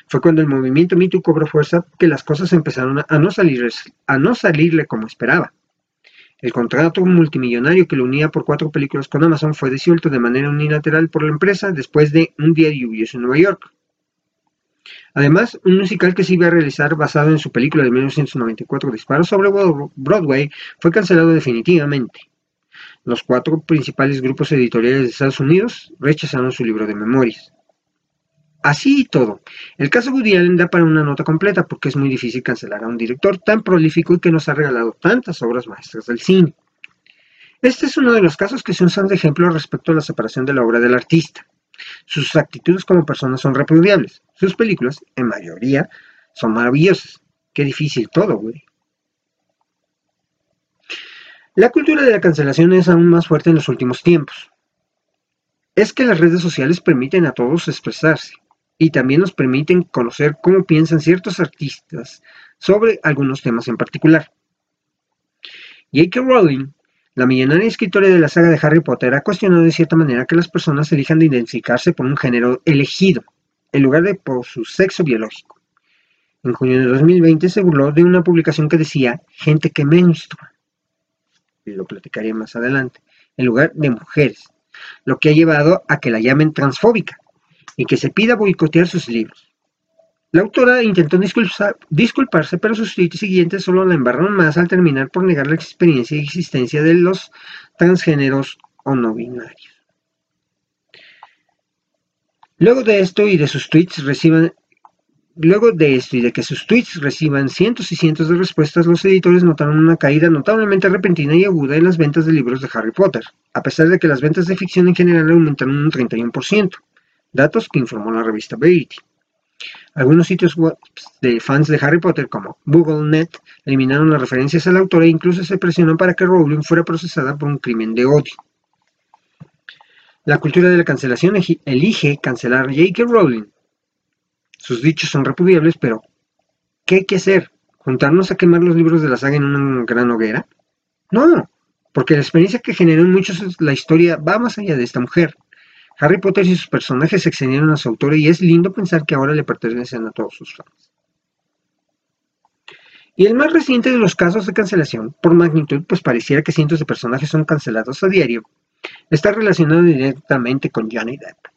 Fue cuando el movimiento Me Too cobró fuerza que las cosas empezaron a no, salirle como esperaba. El contrato multimillonario que lo unía por cuatro películas con Amazon fue disuelto de manera unilateral por la empresa después de un día lluvioso en Nueva York. Además, un musical que se iba a realizar basado en su película de 1994 Disparos sobre Broadway fue cancelado definitivamente. Los cuatro principales grupos editoriales de Estados Unidos rechazaron su libro de memorias. Así y todo, el caso Woody Allen da para una nota completa porque es muy difícil cancelar a un director tan prolífico y que nos ha regalado tantas obras maestras del cine. Este es uno de los casos que se usan de ejemplo respecto a la separación de la obra del artista. Sus actitudes como persona son repudiables. Sus películas, en mayoría, son maravillosas. Qué difícil todo, güey. La cultura de la cancelación es aún más fuerte en los últimos tiempos. Es que las redes sociales permiten a todos expresarse y también nos permiten conocer cómo piensan ciertos artistas sobre algunos temas en particular. J.K. Rowling, la millonaria escritora de la saga de Harry Potter, ha cuestionado de cierta manera que las personas elijan de identificarse por un género elegido, en lugar de por su sexo biológico. En junio de 2020 se burló de una publicación que decía gente que menstrua, lo platicaré más adelante, en lugar de mujeres, lo que ha llevado a que la llamen transfóbica y que se pida boicotear sus libros. La autora intentó disculparse, pero sus tweets siguientes solo la embarraron más al terminar por negar la experiencia y existencia de los transgéneros o no binarios. Luego de esto y de sus tweets reciban Luego de esto y de que sus tweets reciban cientos y cientos de respuestas, los editores notaron una caída notablemente repentina y aguda en las ventas de libros de Harry Potter, a pesar de que las ventas de ficción en general aumentaron un 31% datos que informó la revista Verity. Algunos sitios web de fans de Harry Potter como GoogleNet eliminaron las referencias a la autora e incluso se presionó para que Rowling fuera procesada por un crimen de odio. La cultura de la cancelación elige cancelar J.K. Rowling. Sus dichos son repudiables, pero ¿qué hay que hacer? ¿Juntarnos a quemar los libros de la saga en una gran hoguera? No, porque la experiencia que generó en muchos la historia va más allá de esta mujer. Harry Potter y sus personajes se excedieron a su autor y es lindo pensar que ahora le pertenecen a todos sus fans. Y el más reciente de los casos de cancelación, por magnitud, pues pareciera que cientos de personajes son cancelados a diario, está relacionado directamente con Johnny Depp.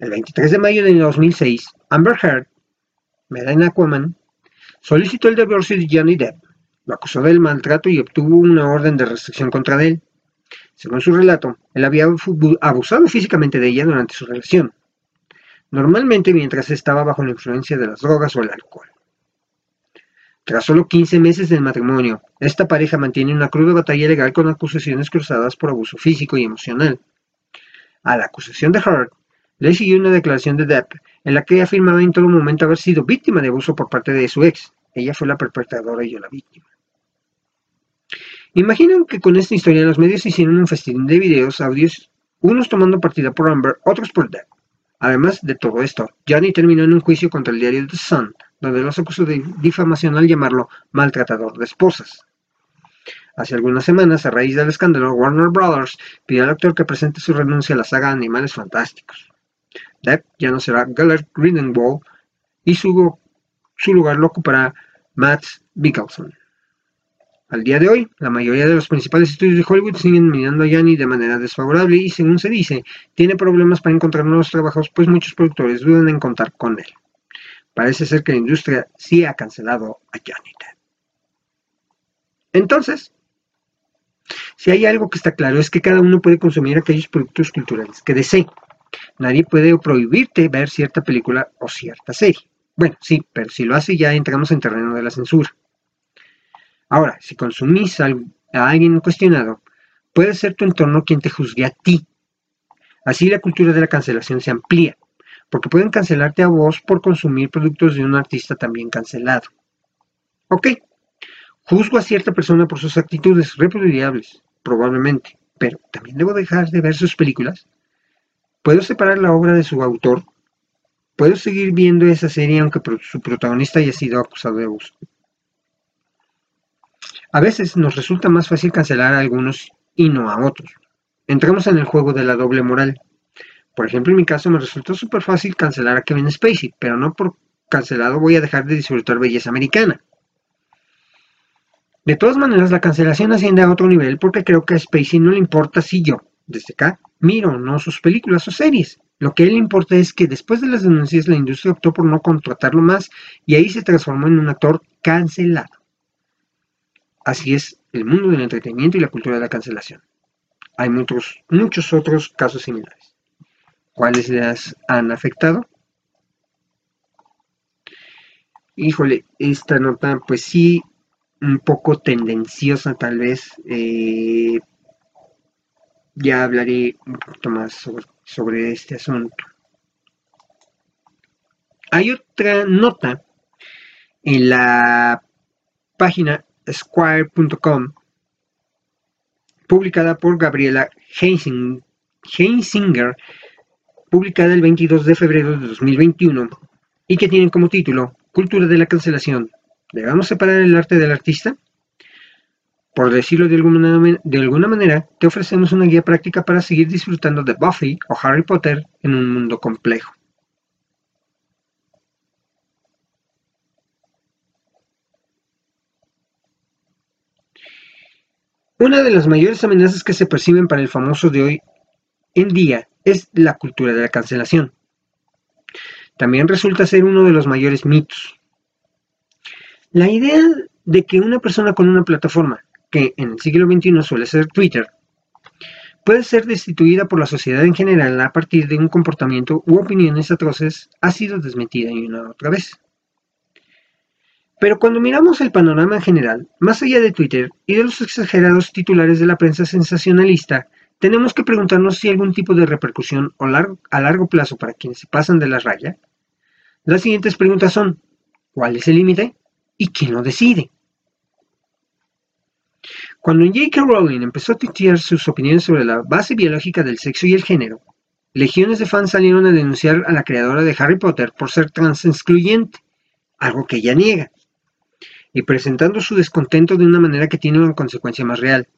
El 23 de mayo de 2006, Amber Heard, Melanie Aquaman, solicitó el divorcio de Johnny Depp, lo acusó del maltrato y obtuvo una orden de restricción contra él. Según su relato, él había abusado físicamente de ella durante su relación, normalmente mientras estaba bajo la influencia de las drogas o el alcohol. Tras solo 15 meses del matrimonio, esta pareja mantiene una cruda batalla legal con acusaciones cruzadas por abuso físico y emocional. A la acusación de Hart le siguió una declaración de Depp en la que afirmaba en todo momento haber sido víctima de abuso por parte de su ex. Ella fue la perpetradora y yo la víctima. Imaginan que con esta historia los medios hicieron un festín de videos, audios, unos tomando partida por Amber, otros por Depp. Además de todo esto, Johnny terminó en un juicio contra el diario The Sun, donde los acusó de difamación al llamarlo maltratador de esposas. Hace algunas semanas, a raíz del escándalo, Warner Brothers pidió al actor que presente su renuncia a la saga Animales Fantásticos. Depp ya no será Gellert Grindelwald y su, lugar lo ocupará Matt Mikkelsen. Al día de hoy, la mayoría de los principales estudios de Hollywood siguen mirando a Yanni de manera desfavorable y, según se dice, tiene problemas para encontrar nuevos trabajos, pues muchos productores dudan en contar con él. Parece ser que la industria sí ha cancelado a Depp. Entonces, si hay algo que está claro es que cada uno puede consumir aquellos productos culturales que desee. Nadie puede prohibirte ver cierta película o cierta serie. Bueno, sí, pero si lo hace ya entramos en terreno de la censura. Ahora, si consumís a alguien cuestionado, puede ser tu entorno quien te juzgue a ti. Así la cultura de la cancelación se amplía, porque pueden cancelarte a vos por consumir productos de un artista también cancelado. Ok, juzgo a cierta persona por sus actitudes repudiables, probablemente, pero también debo dejar de ver sus películas. ¿Puedo separar la obra de su autor? ¿Puedo seguir viendo esa serie aunque su protagonista haya sido acusado de abuso? A veces nos resulta más fácil cancelar a algunos y no a otros. Entramos en el juego de la doble moral. Por ejemplo, en mi caso me resultó súper fácil cancelar a Kevin Spacey, pero no por cancelado voy a dejar de disfrutar belleza americana. De todas maneras, la cancelación asciende a otro nivel porque creo que a Spacey no le importa si yo, desde acá, miro no sus películas o series. Lo que él le importa es que después de las denuncias la industria optó por no contratarlo más y ahí se transformó en un actor cancelado. Así es el mundo del entretenimiento y la cultura de la cancelación. Hay muchos, muchos otros casos similares. ¿Cuáles les han afectado? Híjole, esta nota pues sí, un poco tendenciosa tal vez. Eh, ya hablaré un poquito más sobre, este asunto. Hay otra nota en la página Squire.com, publicada por Gabriela Heinsinger, publicada el 22 de febrero de 2021, y que tiene como título Cultura de la cancelación. ¿Debemos separar el arte del artista? Por decirlo de alguna, de alguna manera, te ofrecemos una guía práctica para seguir disfrutando de Buffy o Harry Potter en un mundo complejo. Una de las mayores amenazas que se perciben para el famoso de hoy en día es la cultura de la cancelación. También resulta ser uno de los mayores mitos. La idea de que una persona con una plataforma, que en el siglo XXI suele ser Twitter, puede ser destituida por la sociedad en general a partir de un comportamiento u opiniones atroces ha sido desmentida y una otra vez. Pero cuando miramos el panorama en general, más allá de Twitter y de los exagerados titulares de la prensa sensacionalista, tenemos que preguntarnos si algún tipo de repercusión a largo plazo para quienes se pasan de la raya. Las siguientes preguntas son, ¿cuál es el límite? ¿Y quién lo decide? Cuando J.K. Rowling empezó a tuitear sus opiniones sobre la base biológica del sexo y el género, legiones de fans salieron a denunciar a la creadora de Harry Potter por ser trans excluyente, algo que ella niega y presentando su descontento de una manera que tiene una consecuencia más real.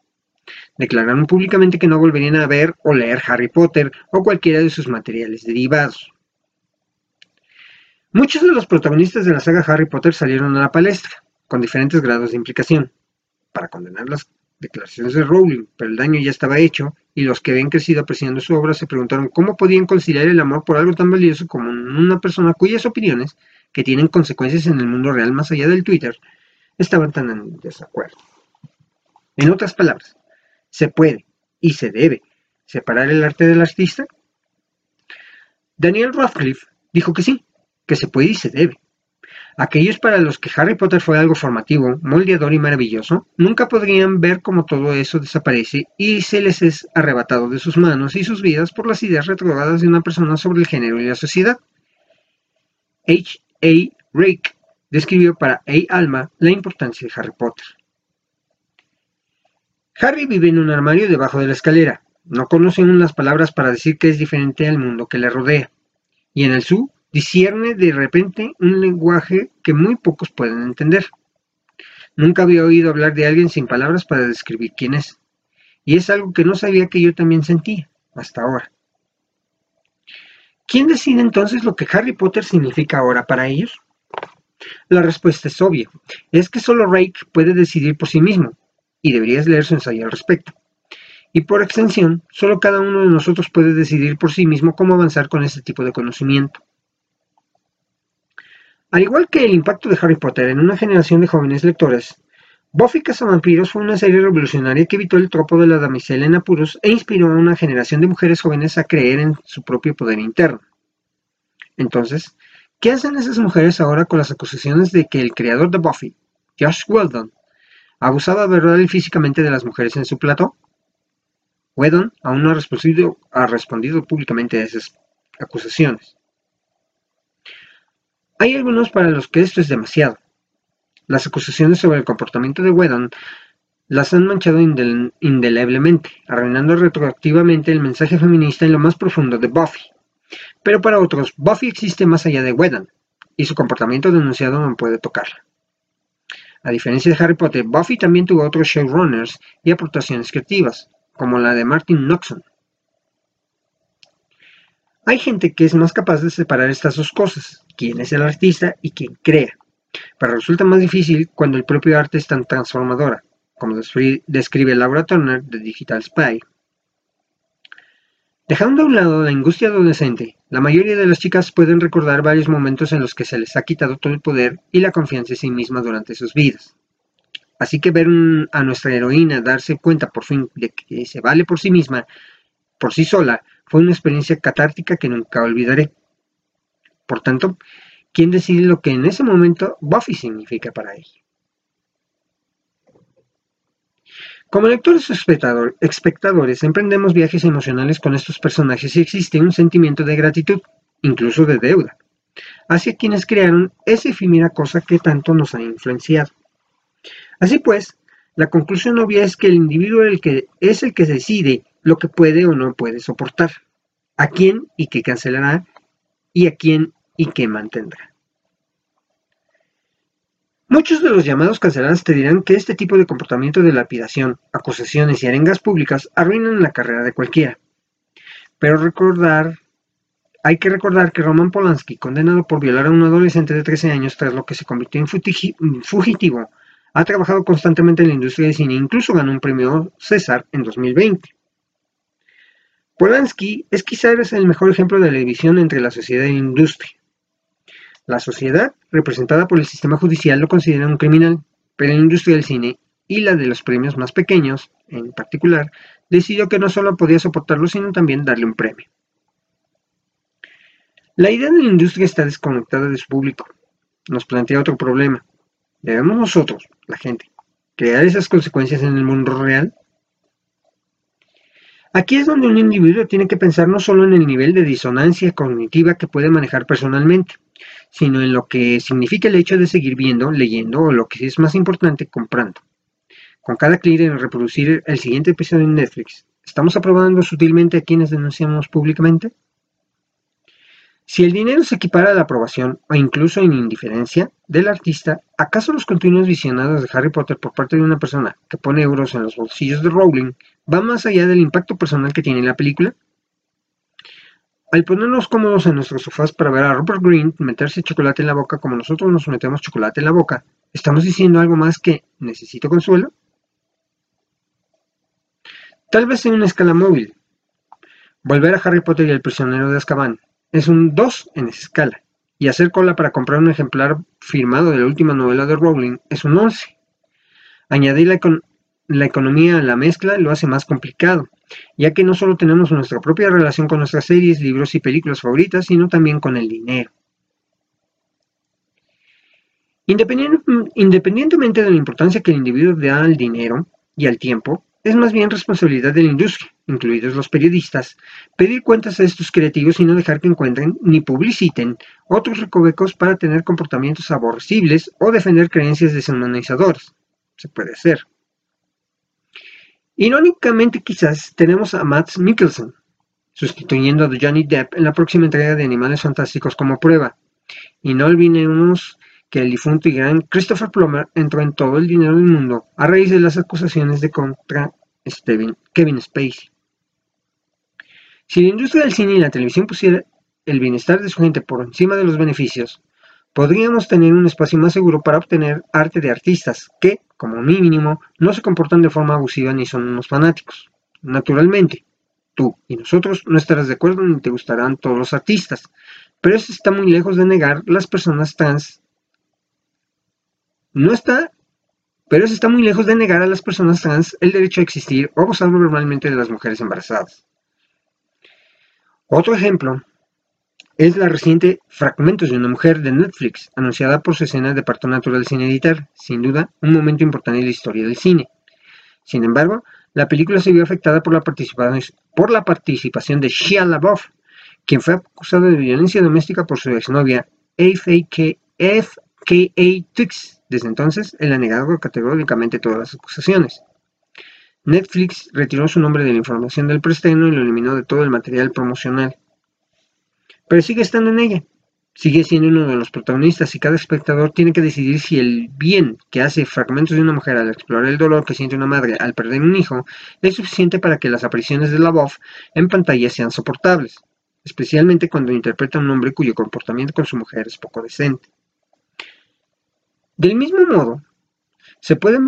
Declararon públicamente que no volverían a ver o leer Harry Potter o cualquiera de sus materiales derivados. Muchos de los protagonistas de la saga Harry Potter salieron a la palestra, con diferentes grados de implicación, para condenar las declaraciones de Rowling, pero el daño ya estaba hecho y los que habían crecido apreciando su obra se preguntaron cómo podían conciliar el amor por algo tan valioso como una persona cuyas opiniones, que tienen consecuencias en el mundo real más allá del Twitter, estaban tan en desacuerdo. En otras palabras, ¿se puede y se debe separar el arte del artista? Daniel Radcliffe dijo que sí, que se puede y se debe. Aquellos para los que Harry Potter fue algo formativo, moldeador y maravilloso, nunca podrían ver cómo todo eso desaparece y se les es arrebatado de sus manos y sus vidas por las ideas retrogadas de una persona sobre el género y la sociedad. H. A. Rake describió para Ei Alma la importancia de Harry Potter. Harry vive en un armario debajo de la escalera. No conoce aún las palabras para decir que es diferente al mundo que le rodea. Y en el su discierne de repente un lenguaje que muy pocos pueden entender. Nunca había oído hablar de alguien sin palabras para describir quién es. Y es algo que no sabía que yo también sentía, hasta ahora. ¿Quién decide entonces lo que Harry Potter significa ahora para ellos? La respuesta es obvia. Es que solo Rake puede decidir por sí mismo, y deberías leer su ensayo al respecto. Y por extensión, solo cada uno de nosotros puede decidir por sí mismo cómo avanzar con este tipo de conocimiento. Al igual que el impacto de Harry Potter en una generación de jóvenes lectores, Buffy Cazavampiros fue una serie revolucionaria que evitó el tropo de la damisela en apuros e inspiró a una generación de mujeres jóvenes a creer en su propio poder interno. Entonces, ¿qué hacen esas mujeres ahora con las acusaciones de que el creador de Buffy, Josh Weldon, abusaba verbal y físicamente de las mujeres en su plato? Whedon aún no ha respondido públicamente a esas acusaciones. Hay algunos para los que esto es demasiado. Las acusaciones sobre el comportamiento de Whedon las han manchado indeleblemente, arruinando retroactivamente el mensaje feminista en lo más profundo de Buffy. Pero para otros, Buffy existe más allá de Whedon, y su comportamiento denunciado no puede tocarla. A diferencia de Harry Potter, Buffy también tuvo otros showrunners y aportaciones creativas, como la de Martin Noxon. Hay gente que es más capaz de separar estas dos cosas, quién es el artista y quién crea, pero resulta más difícil cuando el propio arte es tan transformadora, como describe Laura Turner de Digital Spy. Dejando a un lado la angustia adolescente, la mayoría de las chicas pueden recordar varios momentos en los que se les ha quitado todo el poder y la confianza en sí misma durante sus vidas. Así que ver a nuestra heroína darse cuenta por fin de que se vale por sí misma, por sí sola, fue una experiencia catártica que nunca olvidaré. Por tanto, ¿quién decide lo que en ese momento Buffy significa para ella? Como lectores o espectadores, emprendemos viajes emocionales con estos personajes y existe un sentimiento de gratitud, incluso de deuda, hacia quienes crearon esa efímera cosa que tanto nos ha influenciado. Así pues, la conclusión obvia es que el individuo el que, es el que decide lo que puede o no puede soportar, a quién y qué cancelará y a quién y qué mantendrá. Muchos de los llamados cancelados te dirán que este tipo de comportamiento de lapidación, acusaciones y arengas públicas arruinan la carrera de cualquiera. Pero recordar, hay que recordar que Roman Polanski, condenado por violar a un adolescente de 13 años tras lo que se convirtió en fugitivo ha trabajado constantemente en la industria del cine, incluso ganó un premio César en 2020. Polanski es quizás el mejor ejemplo de la división entre la sociedad y la industria. La sociedad, representada por el sistema judicial, lo considera un criminal, pero la industria del cine y la de los premios más pequeños, en particular, decidió que no solo podía soportarlo, sino también darle un premio. La idea de la industria está desconectada de su público. Nos plantea otro problema. ¿Debemos nosotros, la gente, crear esas consecuencias en el mundo real? Aquí es donde un individuo tiene que pensar no solo en el nivel de disonancia cognitiva que puede manejar personalmente, sino en lo que significa el hecho de seguir viendo, leyendo o lo que es más importante, comprando. Con cada clic en reproducir el siguiente episodio en Netflix, ¿estamos aprobando sutilmente a quienes denunciamos públicamente? Si el dinero se equipara a la aprobación o incluso en indiferencia del artista, ¿acaso los continuos visionados de Harry Potter por parte de una persona que pone euros en los bolsillos de Rowling van más allá del impacto personal que tiene la película? Al ponernos cómodos en nuestros sofás para ver a Rupert Green meterse chocolate en la boca como nosotros nos metemos chocolate en la boca, ¿estamos diciendo algo más que necesito consuelo? Tal vez en una escala móvil. Volver a Harry Potter y el prisionero de Azkaban, es un 2 en esa escala, y hacer cola para comprar un ejemplar firmado de la última novela de Rowling es un 11. Añadir la, la economía la mezcla lo hace más complicado, ya que no solo tenemos nuestra propia relación con nuestras series, libros y películas favoritas, sino también con el dinero. Independientemente de la importancia que el individuo da al dinero y al tiempo, es más bien responsabilidad de la industria, incluidos los periodistas, pedir cuentas a estos creativos y no dejar que encuentren ni publiciten otros recovecos para tener comportamientos aborrecibles o defender creencias deshumanizadoras. Se puede hacer. Irónicamente quizás tenemos a Matt Mikkelsen, sustituyendo a Johnny Depp en la próxima entrega de Animales Fantásticos como prueba. Y no olvidemos que el difunto y gran Christopher Plummer entró en todo el dinero del mundo a raíz de las acusaciones de contra Kevin Spacey. Si la industria del cine y la televisión pusiera el bienestar de su gente por encima de los beneficios, podríamos tener un espacio más seguro para obtener arte de artistas que, como mínimo, no se comportan de forma abusiva ni son unos fanáticos. Naturalmente, tú y nosotros no estarás de acuerdo ni te gustarán todos los artistas, pero eso está muy lejos de negar las personas trans no está, pero eso está muy lejos de negar a las personas trans el derecho a existir o gozar normalmente de las mujeres embarazadas. Otro ejemplo es la reciente Fragmentos de una mujer de Netflix, anunciada por su escena de parto natural sin editar, sin duda un momento importante en la historia del cine. Sin embargo, la película se vio afectada por la participación, de Shia LaBeouf, quien fue acusado de violencia doméstica por su exnovia FKA Twix. Desde entonces, él ha negado categóricamente todas las acusaciones. Netflix retiró su nombre de la información del preestreno y lo eliminó de todo el material promocional. Pero sigue estando en ella. Sigue siendo uno de los protagonistas y cada espectador tiene que decidir si el bien que hace fragmentos de una mujer al explorar el dolor que siente una madre al perder un hijo es suficiente para que las apariciones de la voz en pantalla sean soportables, especialmente cuando interpreta a un hombre cuyo comportamiento con su mujer es poco decente. Del mismo modo, se puede,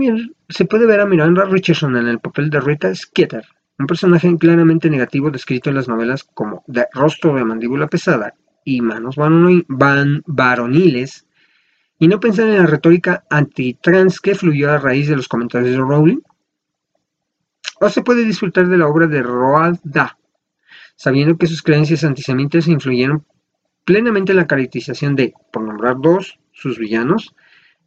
se puede ver a Miranda Richardson en el papel de Rita Skeeter, un personaje claramente negativo descrito en las novelas como de rostro de mandíbula pesada y manos varoniles, y no pensar en la retórica anti-trans que fluyó a raíz de los comentarios de Rowling. O se puede disfrutar de la obra de Roald Dahl, sabiendo que sus creencias antisemitas influyeron plenamente en la caracterización de, por nombrar dos, sus villanos,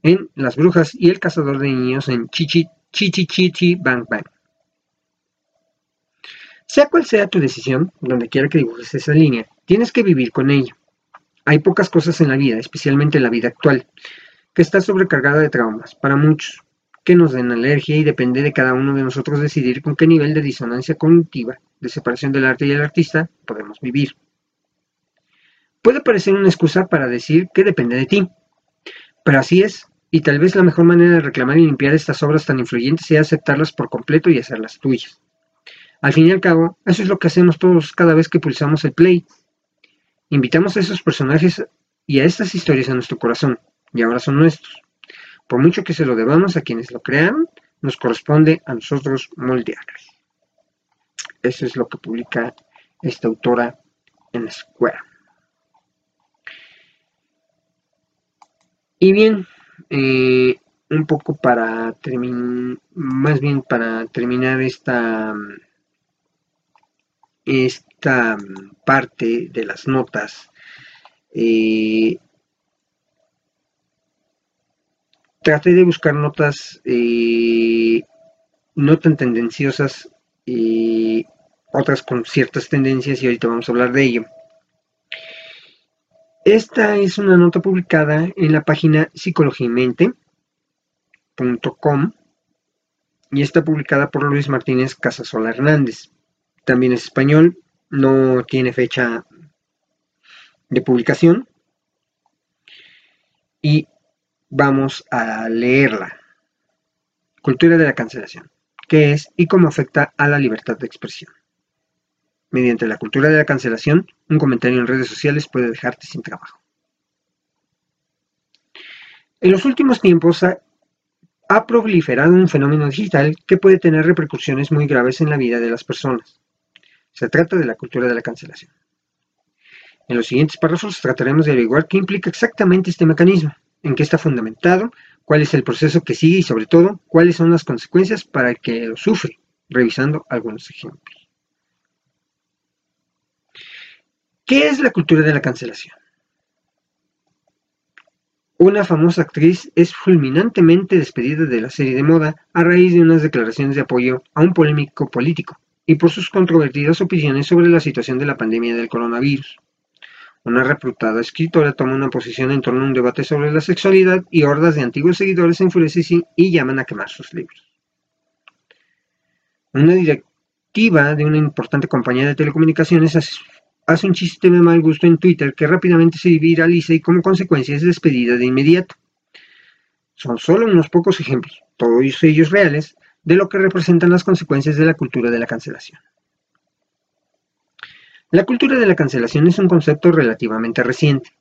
en Las Brujas y El Cazador de Niños en Chichi Chichi Chichi Bang Bang. Sea cual sea tu decisión, donde quiera que dibujes esa línea, tienes que vivir con ella. Hay pocas cosas en la vida, especialmente en la vida actual, que está sobrecargada de traumas, para muchos, que nos den alergia y depende de cada uno de nosotros decidir con qué nivel de disonancia cognitiva, de separación del arte y el artista, podemos vivir. Puede parecer una excusa para decir que depende de ti, pero así es, y tal vez la mejor manera de reclamar y limpiar estas obras tan influyentes sea aceptarlas por completo y hacerlas tuyas. Al fin y al cabo, eso es lo que hacemos todos cada vez que pulsamos el play. Invitamos a esos personajes y a estas historias a nuestro corazón, y ahora son nuestros. Por mucho que se lo debamos a quienes lo crearon, nos corresponde a nosotros moldearlas. Eso es lo que publica esta autora en Square. Y bien, eh, un poco para terminar, más bien para terminar esta esta parte de las notas eh, traté de buscar notas eh, no tan tendenciosas y otras con ciertas tendencias y ahorita vamos a hablar de ello. Esta es una nota publicada en la página psicologimente.com y está publicada por Luis Martínez Casasola Hernández también es español, no tiene fecha de publicación y vamos a leerla. Cultura de la cancelación. ¿Qué es y cómo afecta a la libertad de expresión? Mediante la cultura de la cancelación, un comentario en redes sociales puede dejarte sin trabajo. En los últimos tiempos ha, ha proliferado un fenómeno digital que puede tener repercusiones muy graves en la vida de las personas. Se trata de la cultura de la cancelación. En los siguientes párrafos trataremos de averiguar qué implica exactamente este mecanismo, en qué está fundamentado, cuál es el proceso que sigue y sobre todo cuáles son las consecuencias para el que lo sufre, revisando algunos ejemplos. ¿Qué es la cultura de la cancelación? Una famosa actriz es fulminantemente despedida de la serie de moda a raíz de unas declaraciones de apoyo a un polémico político y por sus controvertidas opiniones sobre la situación de la pandemia del coronavirus. Una reputada escritora toma una posición en torno a un debate sobre la sexualidad y hordas de antiguos seguidores se enfurecen y llaman a quemar sus libros. Una directiva de una importante compañía de telecomunicaciones hace un chiste de mal gusto en Twitter que rápidamente se viraliza y como consecuencia es despedida de inmediato. Son solo unos pocos ejemplos, todos ellos reales, de lo que representan las consecuencias de la cultura de la cancelación. La cultura de la cancelación es un concepto relativamente reciente.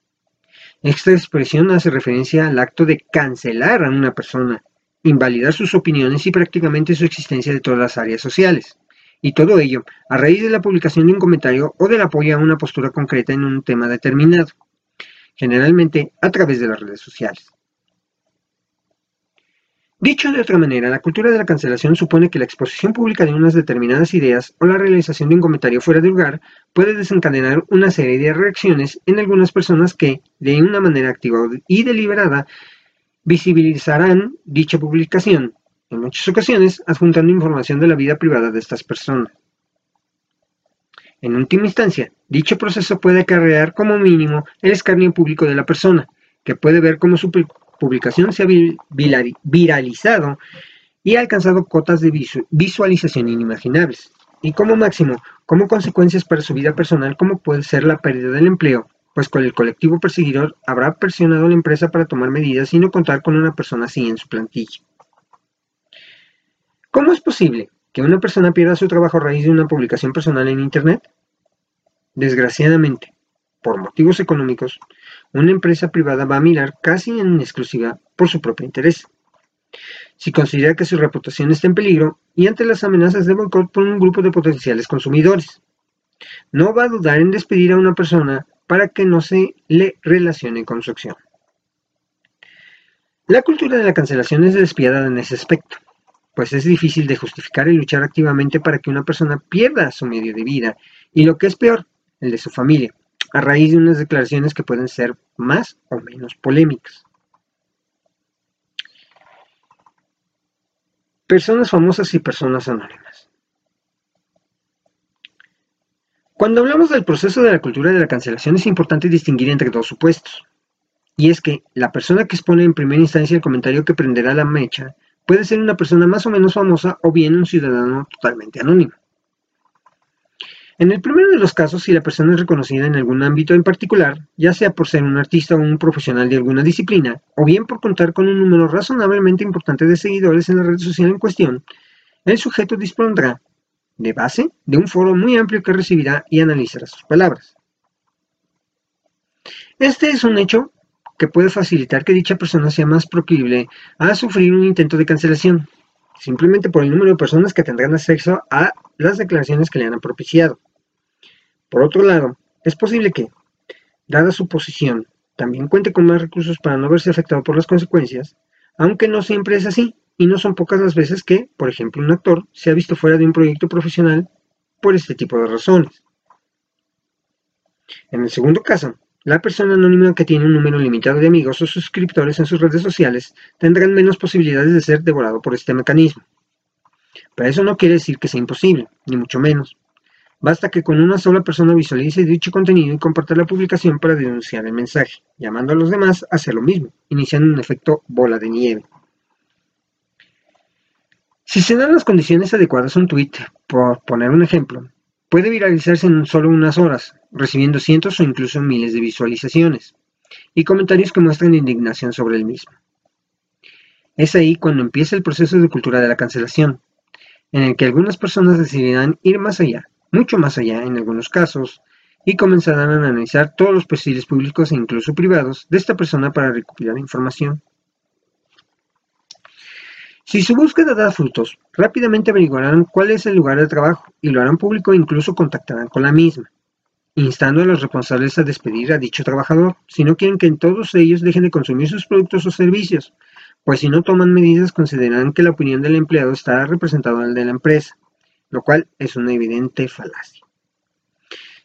Esta expresión hace referencia al acto de cancelar a una persona, invalidar sus opiniones y prácticamente su existencia de todas las áreas sociales. Y todo ello a raíz de la publicación de un comentario o del apoyo a una postura concreta en un tema determinado, generalmente a través de las redes sociales. Dicho de otra manera, la cultura de la cancelación supone que la exposición pública de unas determinadas ideas o la realización de un comentario fuera de lugar puede desencadenar una serie de reacciones en algunas personas que, de una manera activa y deliberada, visibilizarán dicha publicación, en muchas ocasiones adjuntando información de la vida privada de estas personas. En última instancia, dicho proceso puede acarrear como mínimo el escarnio público de la persona, que puede ver cómo su publicación se ha viralizado y ha alcanzado cotas de visualización inimaginables. Y como máximo, como consecuencias para su vida personal, como puede ser la pérdida del empleo, pues con el colectivo perseguidor habrá presionado a la empresa para tomar medidas y no contar con una persona así en su plantilla. ¿Cómo es posible que una persona pierda su trabajo a raíz de una publicación personal en Internet? Desgraciadamente, por motivos económicos, una empresa privada va a mirar casi en exclusiva por su propio interés. Si considera que su reputación está en peligro y ante las amenazas de boicot por un grupo de potenciales consumidores, no va a dudar en despedir a una persona para que no se le relacione con su acción. La cultura de la cancelación es despiadada en ese aspecto, pues es difícil de justificar y luchar activamente para que una persona pierda su medio de vida y lo que es peor, el de su familia, a raíz de unas declaraciones que pueden ser más o menos polémicas. Personas famosas y personas anónimas. Cuando hablamos del proceso de la cultura de la cancelación es importante distinguir entre dos supuestos. Y es que la persona que expone en primera instancia el comentario que prenderá la mecha puede ser una persona más o menos famosa o bien un ciudadano totalmente anónimo. En el primero de los casos, si la persona es reconocida en algún ámbito en particular, ya sea por ser un artista o un profesional de alguna disciplina, o bien por contar con un número razonablemente importante de seguidores en la red social en cuestión, el sujeto dispondrá, de base, de un foro muy amplio que recibirá y analizará sus palabras. Este es un hecho que puede facilitar que dicha persona sea más proclive a sufrir un intento de cancelación, simplemente por el número de personas que tendrán acceso a las declaraciones que le han propiciado. Por otro lado, es posible que, dada su posición, también cuente con más recursos para no verse afectado por las consecuencias, aunque no siempre es así, y no son pocas las veces que, por ejemplo, un actor se ha visto fuera de un proyecto profesional por este tipo de razones. En el segundo caso, la persona anónima que tiene un número limitado de amigos o suscriptores en sus redes sociales tendrán menos posibilidades de ser devorado por este mecanismo. Pero eso no quiere decir que sea imposible, ni mucho menos. Basta que con una sola persona visualice dicho contenido y comparta la publicación para denunciar el mensaje, llamando a los demás a hacer lo mismo, iniciando un efecto bola de nieve. Si se dan las condiciones adecuadas, un tweet, por poner un ejemplo, puede viralizarse en solo unas horas, recibiendo cientos o incluso miles de visualizaciones y comentarios que muestran indignación sobre el mismo. Es ahí cuando empieza el proceso de cultura de la cancelación, en el que algunas personas decidirán ir más allá, mucho más allá en algunos casos, y comenzarán a analizar todos los perfiles públicos e incluso privados de esta persona para recopilar información. Si su búsqueda da frutos, rápidamente averiguarán cuál es el lugar de trabajo y lo harán público e incluso contactarán con la misma instando a los responsables a despedir a dicho trabajador, si no quieren que todos ellos dejen de consumir sus productos o servicios, pues si no toman medidas considerarán que la opinión del empleado está representada en la de la empresa, lo cual es una evidente falacia.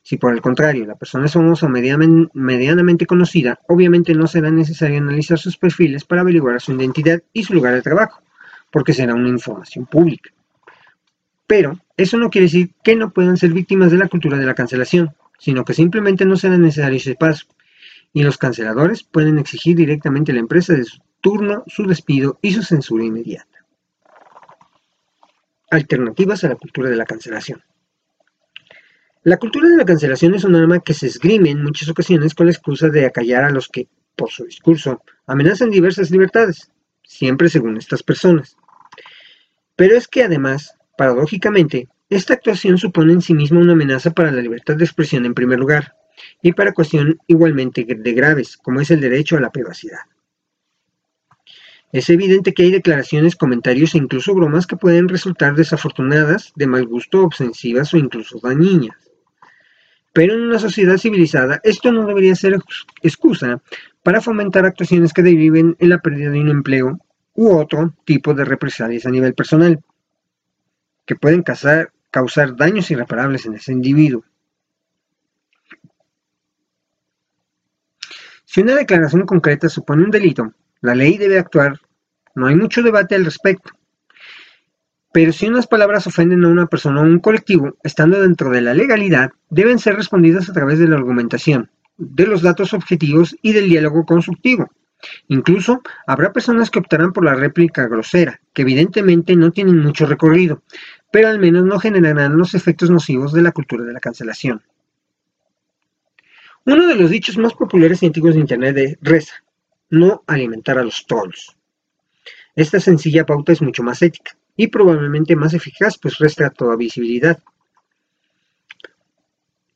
Si por el contrario la persona es famosa o medianamente conocida, obviamente no será necesario analizar sus perfiles para averiguar su identidad y su lugar de trabajo, porque será una información pública. Pero eso no quiere decir que no puedan ser víctimas de la cultura de la cancelación, sino que simplemente no será necesario ese paso, y los canceladores pueden exigir directamente a la empresa de su turno su despido y su censura inmediata. Alternativas a la cultura de la cancelación. La cultura de la cancelación es un arma que se esgrime en muchas ocasiones con la excusa de acallar a los que, por su discurso, amenazan diversas libertades, siempre según estas personas. Pero es que además, paradójicamente, esta actuación supone en sí misma una amenaza para la libertad de expresión en primer lugar, y para cuestiones igualmente de graves, como es el derecho a la privacidad. Es evidente que hay declaraciones, comentarios e incluso bromas que pueden resultar desafortunadas, de mal gusto, ofensivas o incluso dañinas. Pero en una sociedad civilizada esto no debería ser excusa para fomentar actuaciones que deriven en la pérdida de un empleo u otro tipo de represalias a nivel personal, que pueden causar, daños irreparables en ese individuo. Si una declaración concreta supone un delito, la ley debe actuar. No hay mucho debate al respecto. Pero si unas palabras ofenden a una persona o un colectivo, estando dentro de la legalidad, deben ser respondidas a través de la argumentación, de los datos objetivos y del diálogo constructivo. Incluso habrá personas que optarán por la réplica grosera, que evidentemente no tienen mucho recorrido, pero al menos no generarán los efectos nocivos de la cultura de la cancelación. Uno de los dichos más populares y antiguos de Internet es reza, no alimentar a los trolls. Esta sencilla pauta es mucho más ética y probablemente más eficaz, pues resta toda visibilidad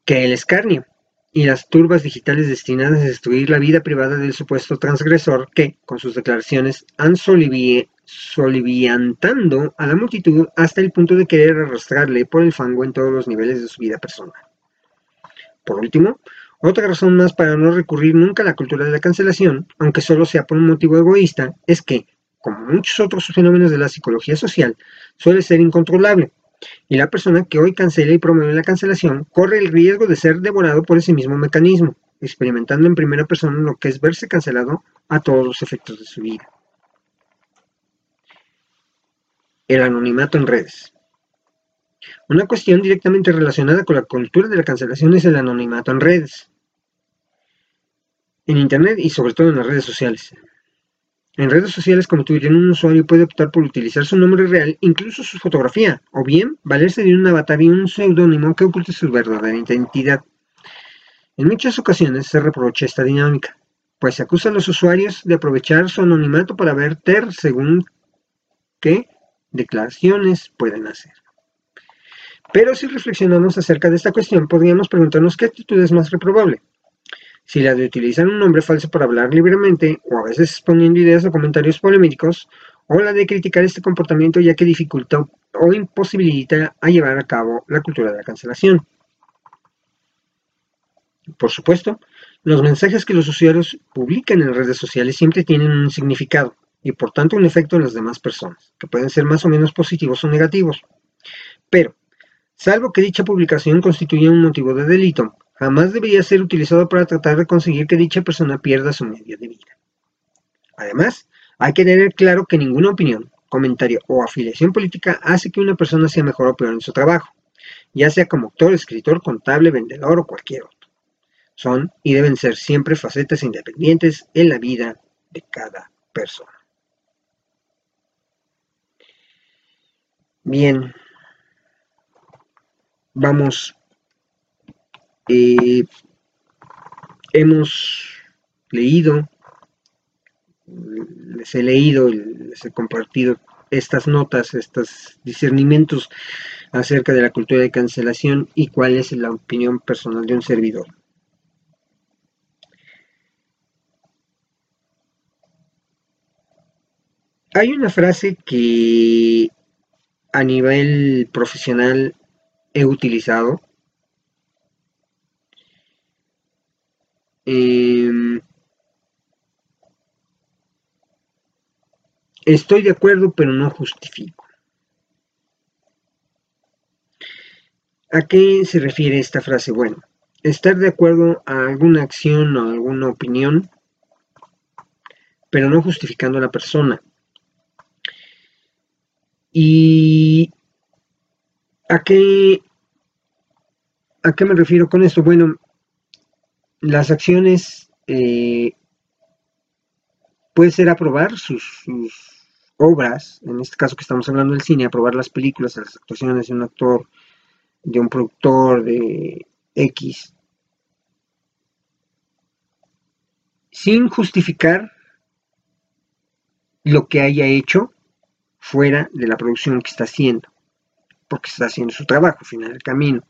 que el escarnio y las turbas digitales destinadas a destruir la vida privada del supuesto transgresor que, con sus declaraciones, han soliviantando a la multitud hasta el punto de querer arrastrarle por el fango en todos los niveles de su vida personal. Por último, otra razón más para no recurrir nunca a la cultura de la cancelación, aunque solo sea por un motivo egoísta, es que, como muchos otros fenómenos de la psicología social, suele ser incontrolable, y la persona que hoy cancela y promueve la cancelación corre el riesgo de ser devorado por ese mismo mecanismo, experimentando en primera persona lo que es verse cancelado a todos los efectos de su vida. El anonimato en redes. Una cuestión directamente relacionada con la cultura de la cancelación es el anonimato en redes. En Internet y sobre todo en las redes sociales. En redes sociales como Twitter, un usuario puede optar por utilizar su nombre real, incluso su fotografía, o bien valerse de un avatar y un seudónimo que oculte su verdadera identidad. En muchas ocasiones se reprocha esta dinámica, pues se acusa a los usuarios de aprovechar su anonimato para verter según qué declaraciones pueden hacer. Pero si reflexionamos acerca de esta cuestión, podríamos preguntarnos qué actitud es más reprobable. Si la de utilizar un nombre falso para hablar libremente, o a veces exponiendo ideas o comentarios polémicos, o la de criticar este comportamiento ya que dificulta o imposibilita a llevar a cabo la cultura de la cancelación. Por supuesto, los mensajes que los usuarios publican en redes sociales siempre tienen un significado y por tanto un efecto en las demás personas, que pueden ser más o menos positivos o negativos. Pero, salvo que dicha publicación constituya un motivo de delito, jamás debería ser utilizado para tratar de conseguir que dicha persona pierda su medio de vida. Además, hay que tener claro que ninguna opinión, comentario o afiliación política hace que una persona sea mejor o peor en su trabajo, ya sea como actor, escritor, contable, vendedor o cualquier otro. Son y deben ser siempre facetas independientes en la vida de cada persona. Bien, vamos eh, hemos leído, les he leído, les he compartido estas notas, estos discernimientos acerca de la cultura de cancelación y cuál es la opinión personal de un servidor. Hay una frase que a nivel profesional he utilizado Em, estoy de acuerdo, pero no justifico. ¿A qué se refiere esta frase? Bueno, estar de acuerdo a alguna acción o alguna opinión, pero no justificando a la persona. ¿Y a qué, a qué me refiero con esto? Bueno, las acciones eh, puede ser aprobar sus, obras, en este caso que estamos hablando del cine, aprobar las películas, las actuaciones de un actor, de un productor, de X, sin justificar lo que haya hecho fuera de la producción que está haciendo, porque está haciendo su trabajo, al final del camino.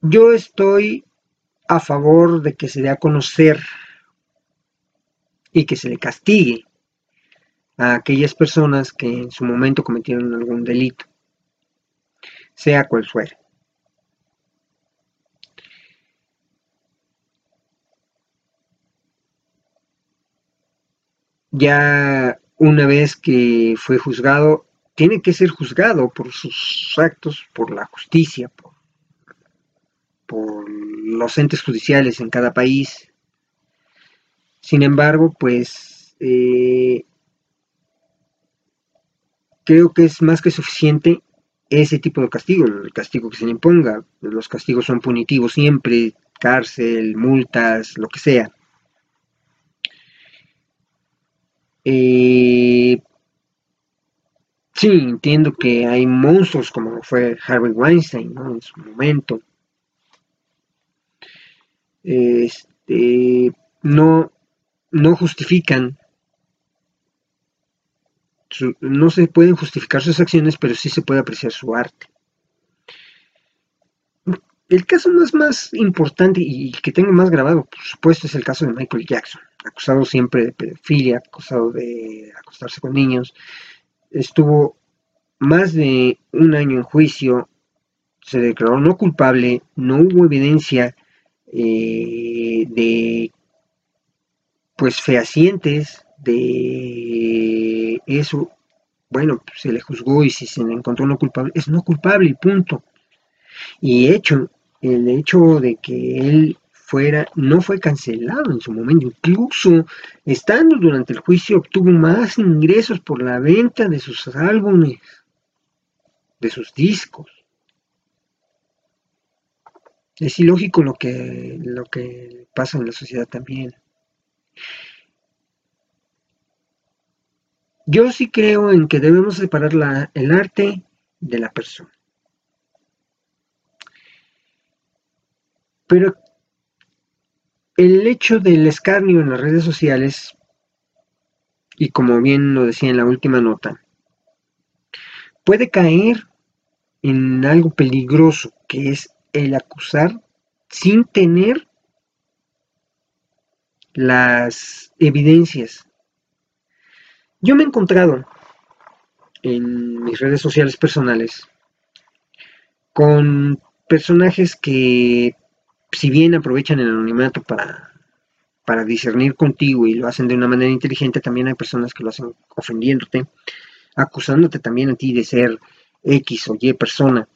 Yo estoy a favor de que se dé a conocer y que se le castigue a aquellas personas que en su momento cometieron algún delito, sea cual fuera. Ya una vez que fue juzgado, tiene que ser juzgado por sus actos, por la justicia, por los entes judiciales en cada país. Sin embargo, pues eh, creo que es más que suficiente ese tipo de castigo, el castigo que se le imponga. Los castigos son punitivos siempre, cárcel, multas, lo que sea. Eh, sí, entiendo que hay monstruos como fue Harvey Weinstein en su momento. Este, no, justifican no se pueden justificar sus acciones, pero sí se puede apreciar su arte. El caso más, más importante y que tengo más grabado, por supuesto, es el caso de Michael Jackson, acusado siempre de pedofilia, acusado de acostarse con niños. Estuvo más de un año en juicio, se declaró no culpable, no hubo evidencia eh, de pues fehacientes de eso, bueno, se le juzgó y si se le encontró no culpable, es no culpable y punto. Y hecho, el hecho de que él fuera, no fue cancelado en su momento, incluso estando durante el juicio obtuvo más ingresos por la venta de sus álbumes, de sus discos. Es ilógico lo que, lo que pasa en la sociedad también. Yo sí creo en que debemos separar el arte de la persona. Pero el hecho del escarnio en las redes sociales, y como bien lo decía en la última nota, puede caer en algo peligroso, que es el acusar sin tener las evidencias yo me he encontrado en mis redes sociales personales con personajes que, si bien aprovechan el anonimato para, para discernir contigo y lo hacen de una manera inteligente, también hay personas que lo hacen ofendiéndote, acusándote también a ti de ser X o Y persona.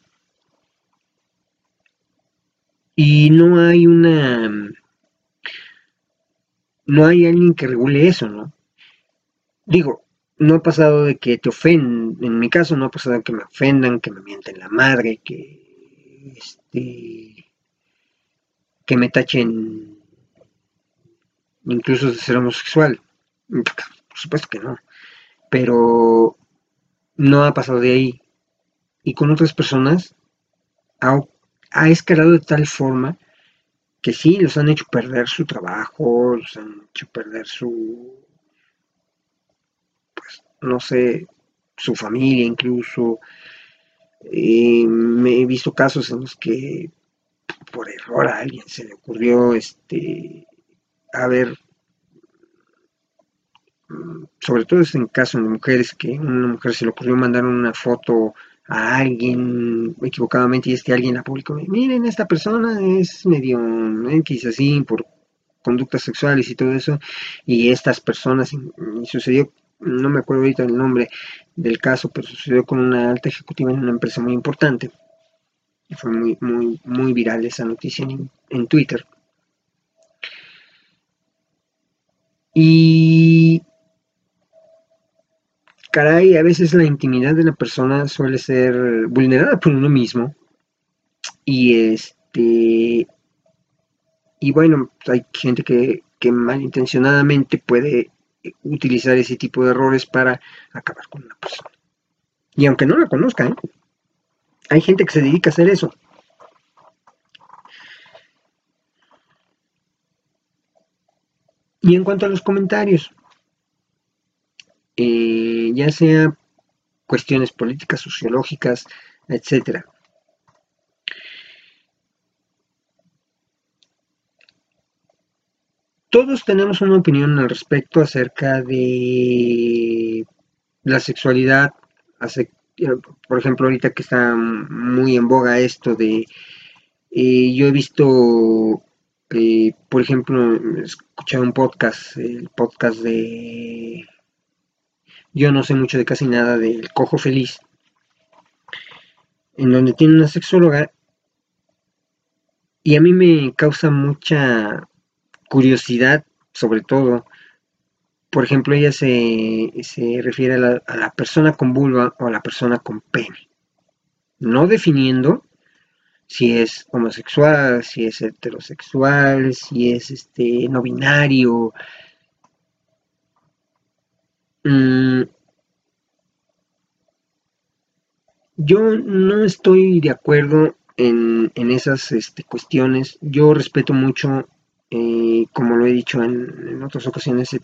Y no hay una... No hay alguien que regule eso, ¿no? digo, no ha pasado de que te ofendan, en mi caso no ha pasado de que me ofendan, que me mienten la madre, que este que me tachen incluso de ser homosexual. Por supuesto que no. Pero no ha pasado de ahí. Y con otras personas ha, ha escalado de tal forma que sí, los han hecho perder su trabajo, los han hecho perder su no sé, su familia incluso. Eh, me he visto casos en los que por error a alguien se le ocurrió este a ver mm, sobre todo es en casos de mujeres que una mujer se le ocurrió mandar una foto a alguien equivocadamente y este alguien la publicó miren esta persona es medio X así por conductas sexuales y todo eso y estas personas y sucedió no me acuerdo ahorita el nombre del caso, pero sucedió con una alta ejecutiva en una empresa muy importante. Y fue muy, muy, muy viral esa noticia en, Twitter. Y caray, a veces la intimidad de la persona suele ser vulnerada por uno mismo. Y este. Y bueno, hay gente que, que malintencionadamente puede utilizar ese tipo de errores para acabar con una persona. Y aunque no la conozca, hay gente que se dedica a hacer eso. Y en cuanto a los comentarios, eh, ya sea cuestiones políticas, sociológicas, etcétera, todos tenemos una opinión al respecto acerca de la sexualidad, por ejemplo, ahorita que está muy en boga esto de, eh, yo he visto, eh, por ejemplo, escuché un podcast, el podcast de yo no sé mucho de casi nada del cojo feliz, en donde tiene una sexóloga y a mí me causa mucha curiosidad, sobre todo, por ejemplo, ella se, refiere a la, a la, persona con vulva o a la persona con pene, no definiendo si es homosexual, si es heterosexual, si es este no binario. Mm, yo no estoy de acuerdo en, esas este, cuestiones. Yo respeto mucho, eh, como lo he dicho en, otras ocasiones, he,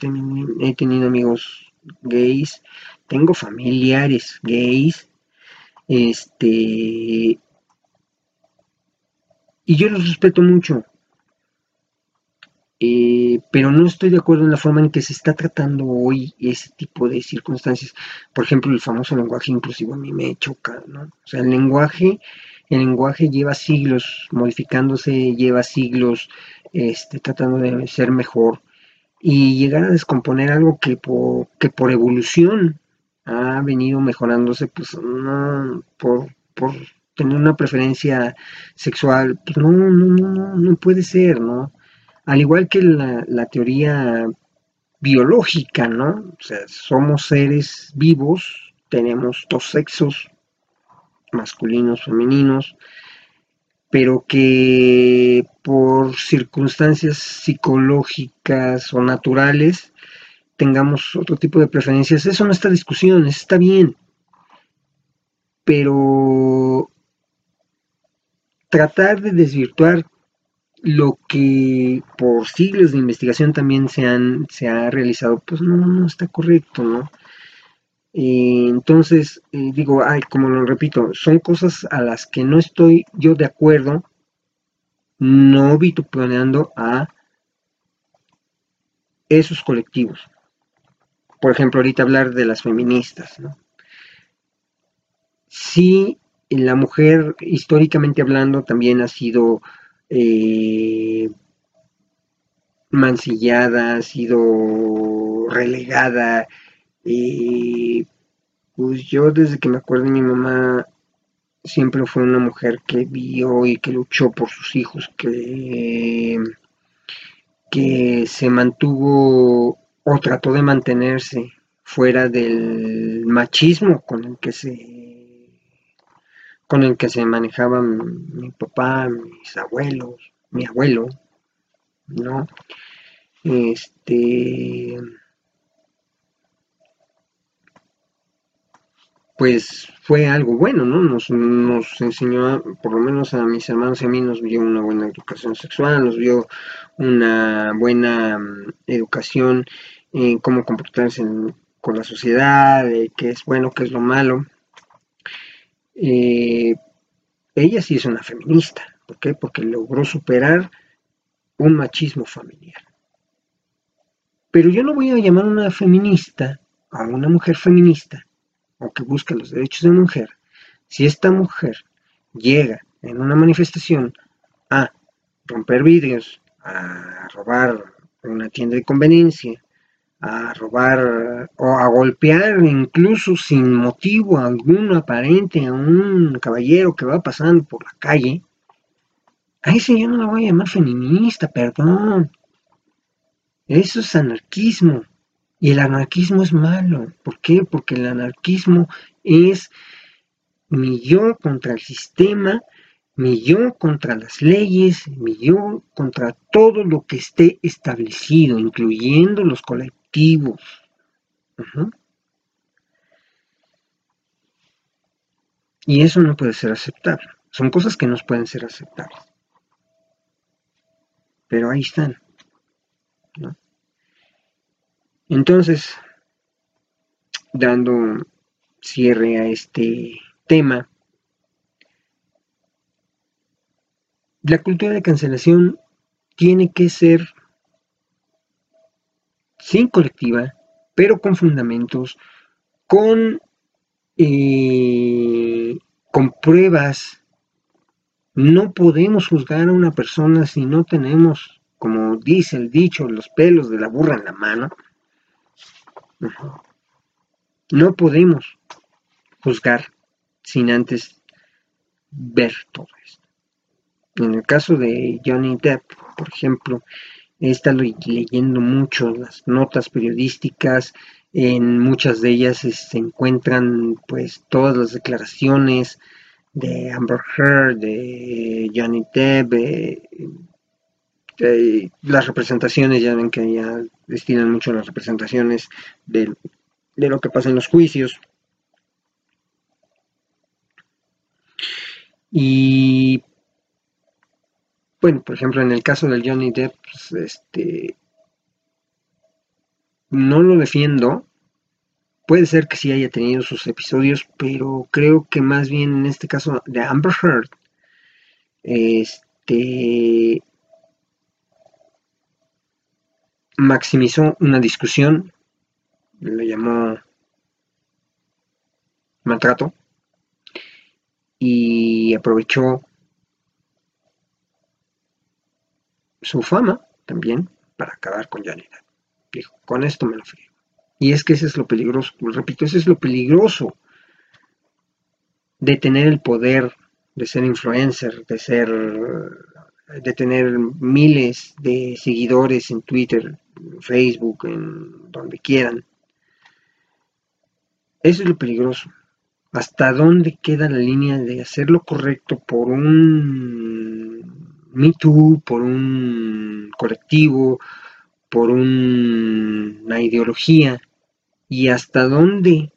he tenido amigos gays, tengo familiares gays, este, y yo los respeto mucho, eh, pero no estoy de acuerdo en la forma en que se está tratando hoy ese tipo de circunstancias. Por ejemplo, el famoso lenguaje inclusivo a mí me choca, ¿no? O sea, el lenguaje, el lenguaje lleva siglos modificándose, lleva siglos este, tratando de ser mejor y llegar a descomponer algo que por, que por evolución ha venido mejorándose, pues no, por, por tener una preferencia sexual, pues no, no, no, no puede ser, ¿no? Al igual que la, teoría biológica, ¿no? O sea, somos seres vivos, tenemos dos sexos, masculinos, femeninos, pero que por circunstancias psicológicas o naturales tengamos otro tipo de preferencias. Eso no está discusión, está bien. Pero tratar de desvirtuar lo que por siglos de investigación también se, han, se ha realizado, pues no, no está correcto, ¿no? Eh, entonces, eh, digo, ay, como lo repito, son cosas a las que no estoy yo de acuerdo, no vituperando a esos colectivos. Por ejemplo, ahorita hablar de las feministas, ¿no? Sí la mujer, históricamente hablando, también ha sido eh, mancillada, ha sido relegada. y pues yo desde que me acuerdo mi mamá siempre fue una mujer que vio y que luchó por sus hijos, que, que se mantuvo o trató de mantenerse fuera del machismo con el que se con el que se manejaban mi papá, mis abuelos, mi abuelo, ¿no? Este, pues fue algo bueno, ¿no? Nos, nos enseñó, por lo menos a mis hermanos y a mí, nos dio una buena educación sexual, nos dio una buena mm, educación en cómo comportarse con la sociedad, qué es bueno, qué es lo malo. Eh, ella sí es una feminista. ¿Por qué? Porque logró superar un machismo familiar. Pero yo no voy a llamar a una feminista, a una mujer feminista, o que busca los derechos de mujer, si esta mujer llega en una manifestación a romper vidrios, a robar una tienda de conveniencia, a robar o a golpear incluso sin motivo alguno aparente a un caballero que va pasando por la calle, a ese yo no la voy a llamar feminista, perdón. Eso es anarquismo. Y el anarquismo es malo. ¿Por qué? Porque el anarquismo es mi yo contra el sistema, mi yo contra las leyes, mi yo contra todo lo que esté establecido, incluyendo los colectivos y eso no puede ser aceptable. Son cosas que no pueden ser aceptables. Pero ahí están. Entonces, dando cierre a este tema, la cultura de cancelación tiene que ser sin colectiva, pero con fundamentos, con, eh, con pruebas. No podemos juzgar a una persona si no tenemos, como dice el dicho, los pelos de la burra en la mano. no podemos juzgar sin antes ver todo esto. En el caso de Johnny Depp, por ejemplo, he estado leyendo mucho las notas periodísticas, en muchas de ellas se encuentran pues todas las declaraciones de Amber Heard, de Johnny Depp, las representaciones, ya ven que ya destinan mucho las representaciones de, de lo que pasa en los juicios. Y bueno, por ejemplo, en el caso del Johnny Depp, pues, este, no lo defiendo. Puede ser que sí haya tenido sus episodios, pero creo que más bien en este caso de Amber Heard, este, maximizó una discusión, lo llamó maltrato, y aprovechó su fama también para acabar con Johnny Dijo, con esto me lo frío. Y es que ese es lo peligroso, repito, ese es lo peligroso de tener el poder, de ser influencer, de ser, de tener miles de seguidores en Twitter, en Facebook, en donde quieran. Eso es lo peligroso. ¿Hasta dónde queda la línea de hacer lo correcto por un Me Too, por un colectivo, por una ideología y hasta dónde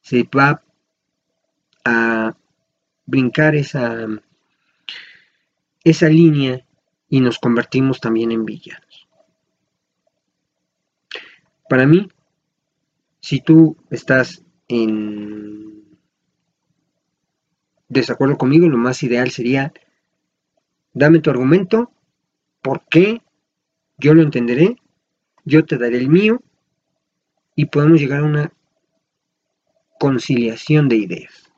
se va a brincar esa, esa línea y nos convertimos también en villanos. Para mí, si tú estás en desacuerdo conmigo, lo más ideal sería, dame tu argumento, por qué, yo lo entenderé, yo te daré el mío y podemos llegar a una conciliación de ideas.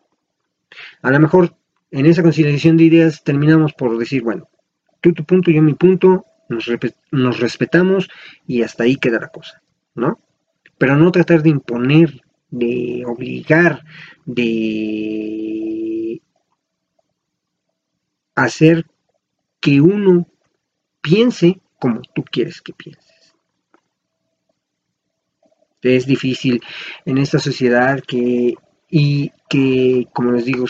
A lo mejor en esa conciliación de ideas terminamos por decir, bueno, tú tu punto, yo mi punto, nos, respetamos y hasta ahí queda la cosa, ¿no? Pero no tratar de imponer, de obligar, de hacer que uno piense como tú quieres que piense es difícil en esta sociedad que y que como les digo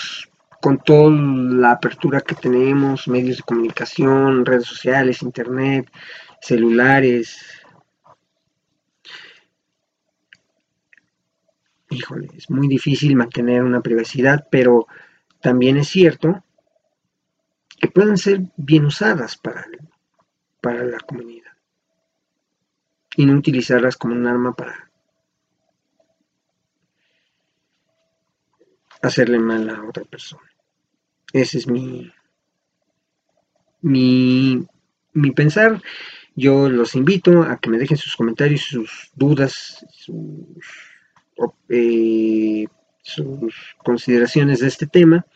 con toda la apertura que tenemos medios de comunicación redes sociales internet celulares. Híjole es muy difícil mantener una privacidad pero también es cierto que pueden ser bien usadas para, para la comunidad y no utilizarlas como un arma para hacerle mal a otra persona. Ese es mi, mi, mi pensar. Yo los invito a que me dejen sus comentarios, sus dudas, sus, eh, sus consideraciones de este tema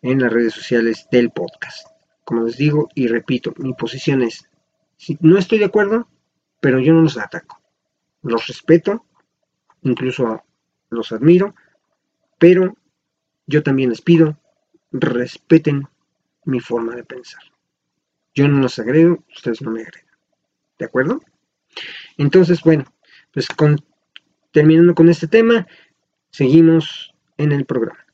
en las redes sociales del podcast. Como les digo y repito, mi posición es, si no estoy de acuerdo, pero yo no los ataco. Los respeto, incluso los admiro, pero yo también les pido, respeten mi forma de pensar. Yo no los agredo, ustedes no me agreden. ¿De acuerdo? Entonces, bueno, pues terminando con este tema, seguimos en el programa.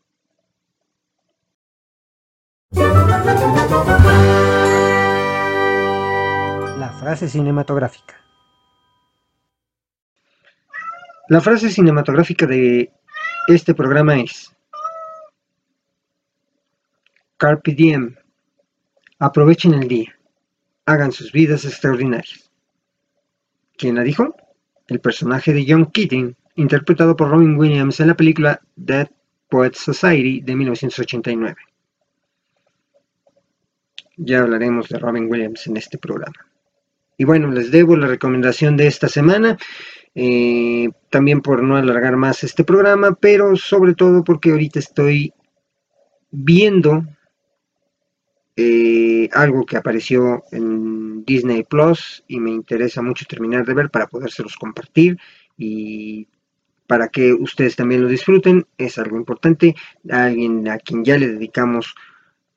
La frase cinematográfica. La frase cinematográfica de este programa es, Carpe diem. Aprovechen el día. Hagan sus vidas extraordinarias. ¿Quién la dijo? El personaje de John Keating, interpretado por Robin Williams en la película Dead Poets Society de 1989. Ya hablaremos de Robin Williams en este programa. Y bueno, les debo la recomendación de esta semana, eh, también por no alargar más este programa, pero sobre todo porque ahorita estoy viendo eh, algo que apareció en Disney Plus y me interesa mucho terminar de ver para podérselos compartir y para que ustedes también lo disfruten. Es algo importante. alguien a quien ya le dedicamos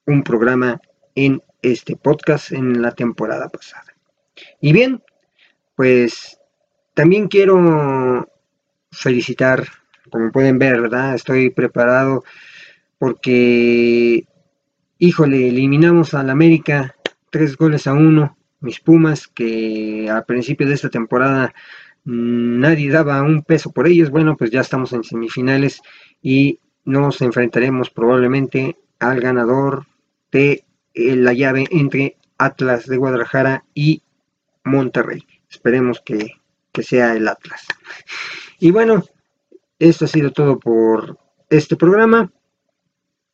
un programa en este podcast en la temporada pasada. Y bien, pues también quiero felicitar, como pueden ver, ¿verdad? Estoy preparado porque, híjole, eliminamos al América tres goles a uno. Mis Pumas, que al principio de esta temporada nadie daba un peso por ellos. Bueno, pues ya estamos en semifinales y nos enfrentaremos probablemente al ganador de la llave entre Atlas de Guadalajara y Monterrey. Esperemos que, que sea el Atlas. Y bueno, esto ha sido todo por este programa.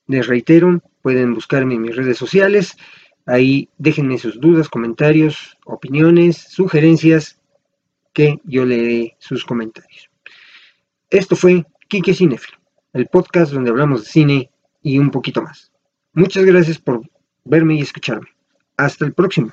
Les reitero, pueden buscarme en mis redes sociales. Ahí déjenme sus dudas, comentarios, opiniones, sugerencias, que yo leeré sus comentarios. Esto fue Kike Cinefilo, el podcast donde hablamos de cine y un poquito más. Muchas gracias por verme y escucharme. Hasta el próximo.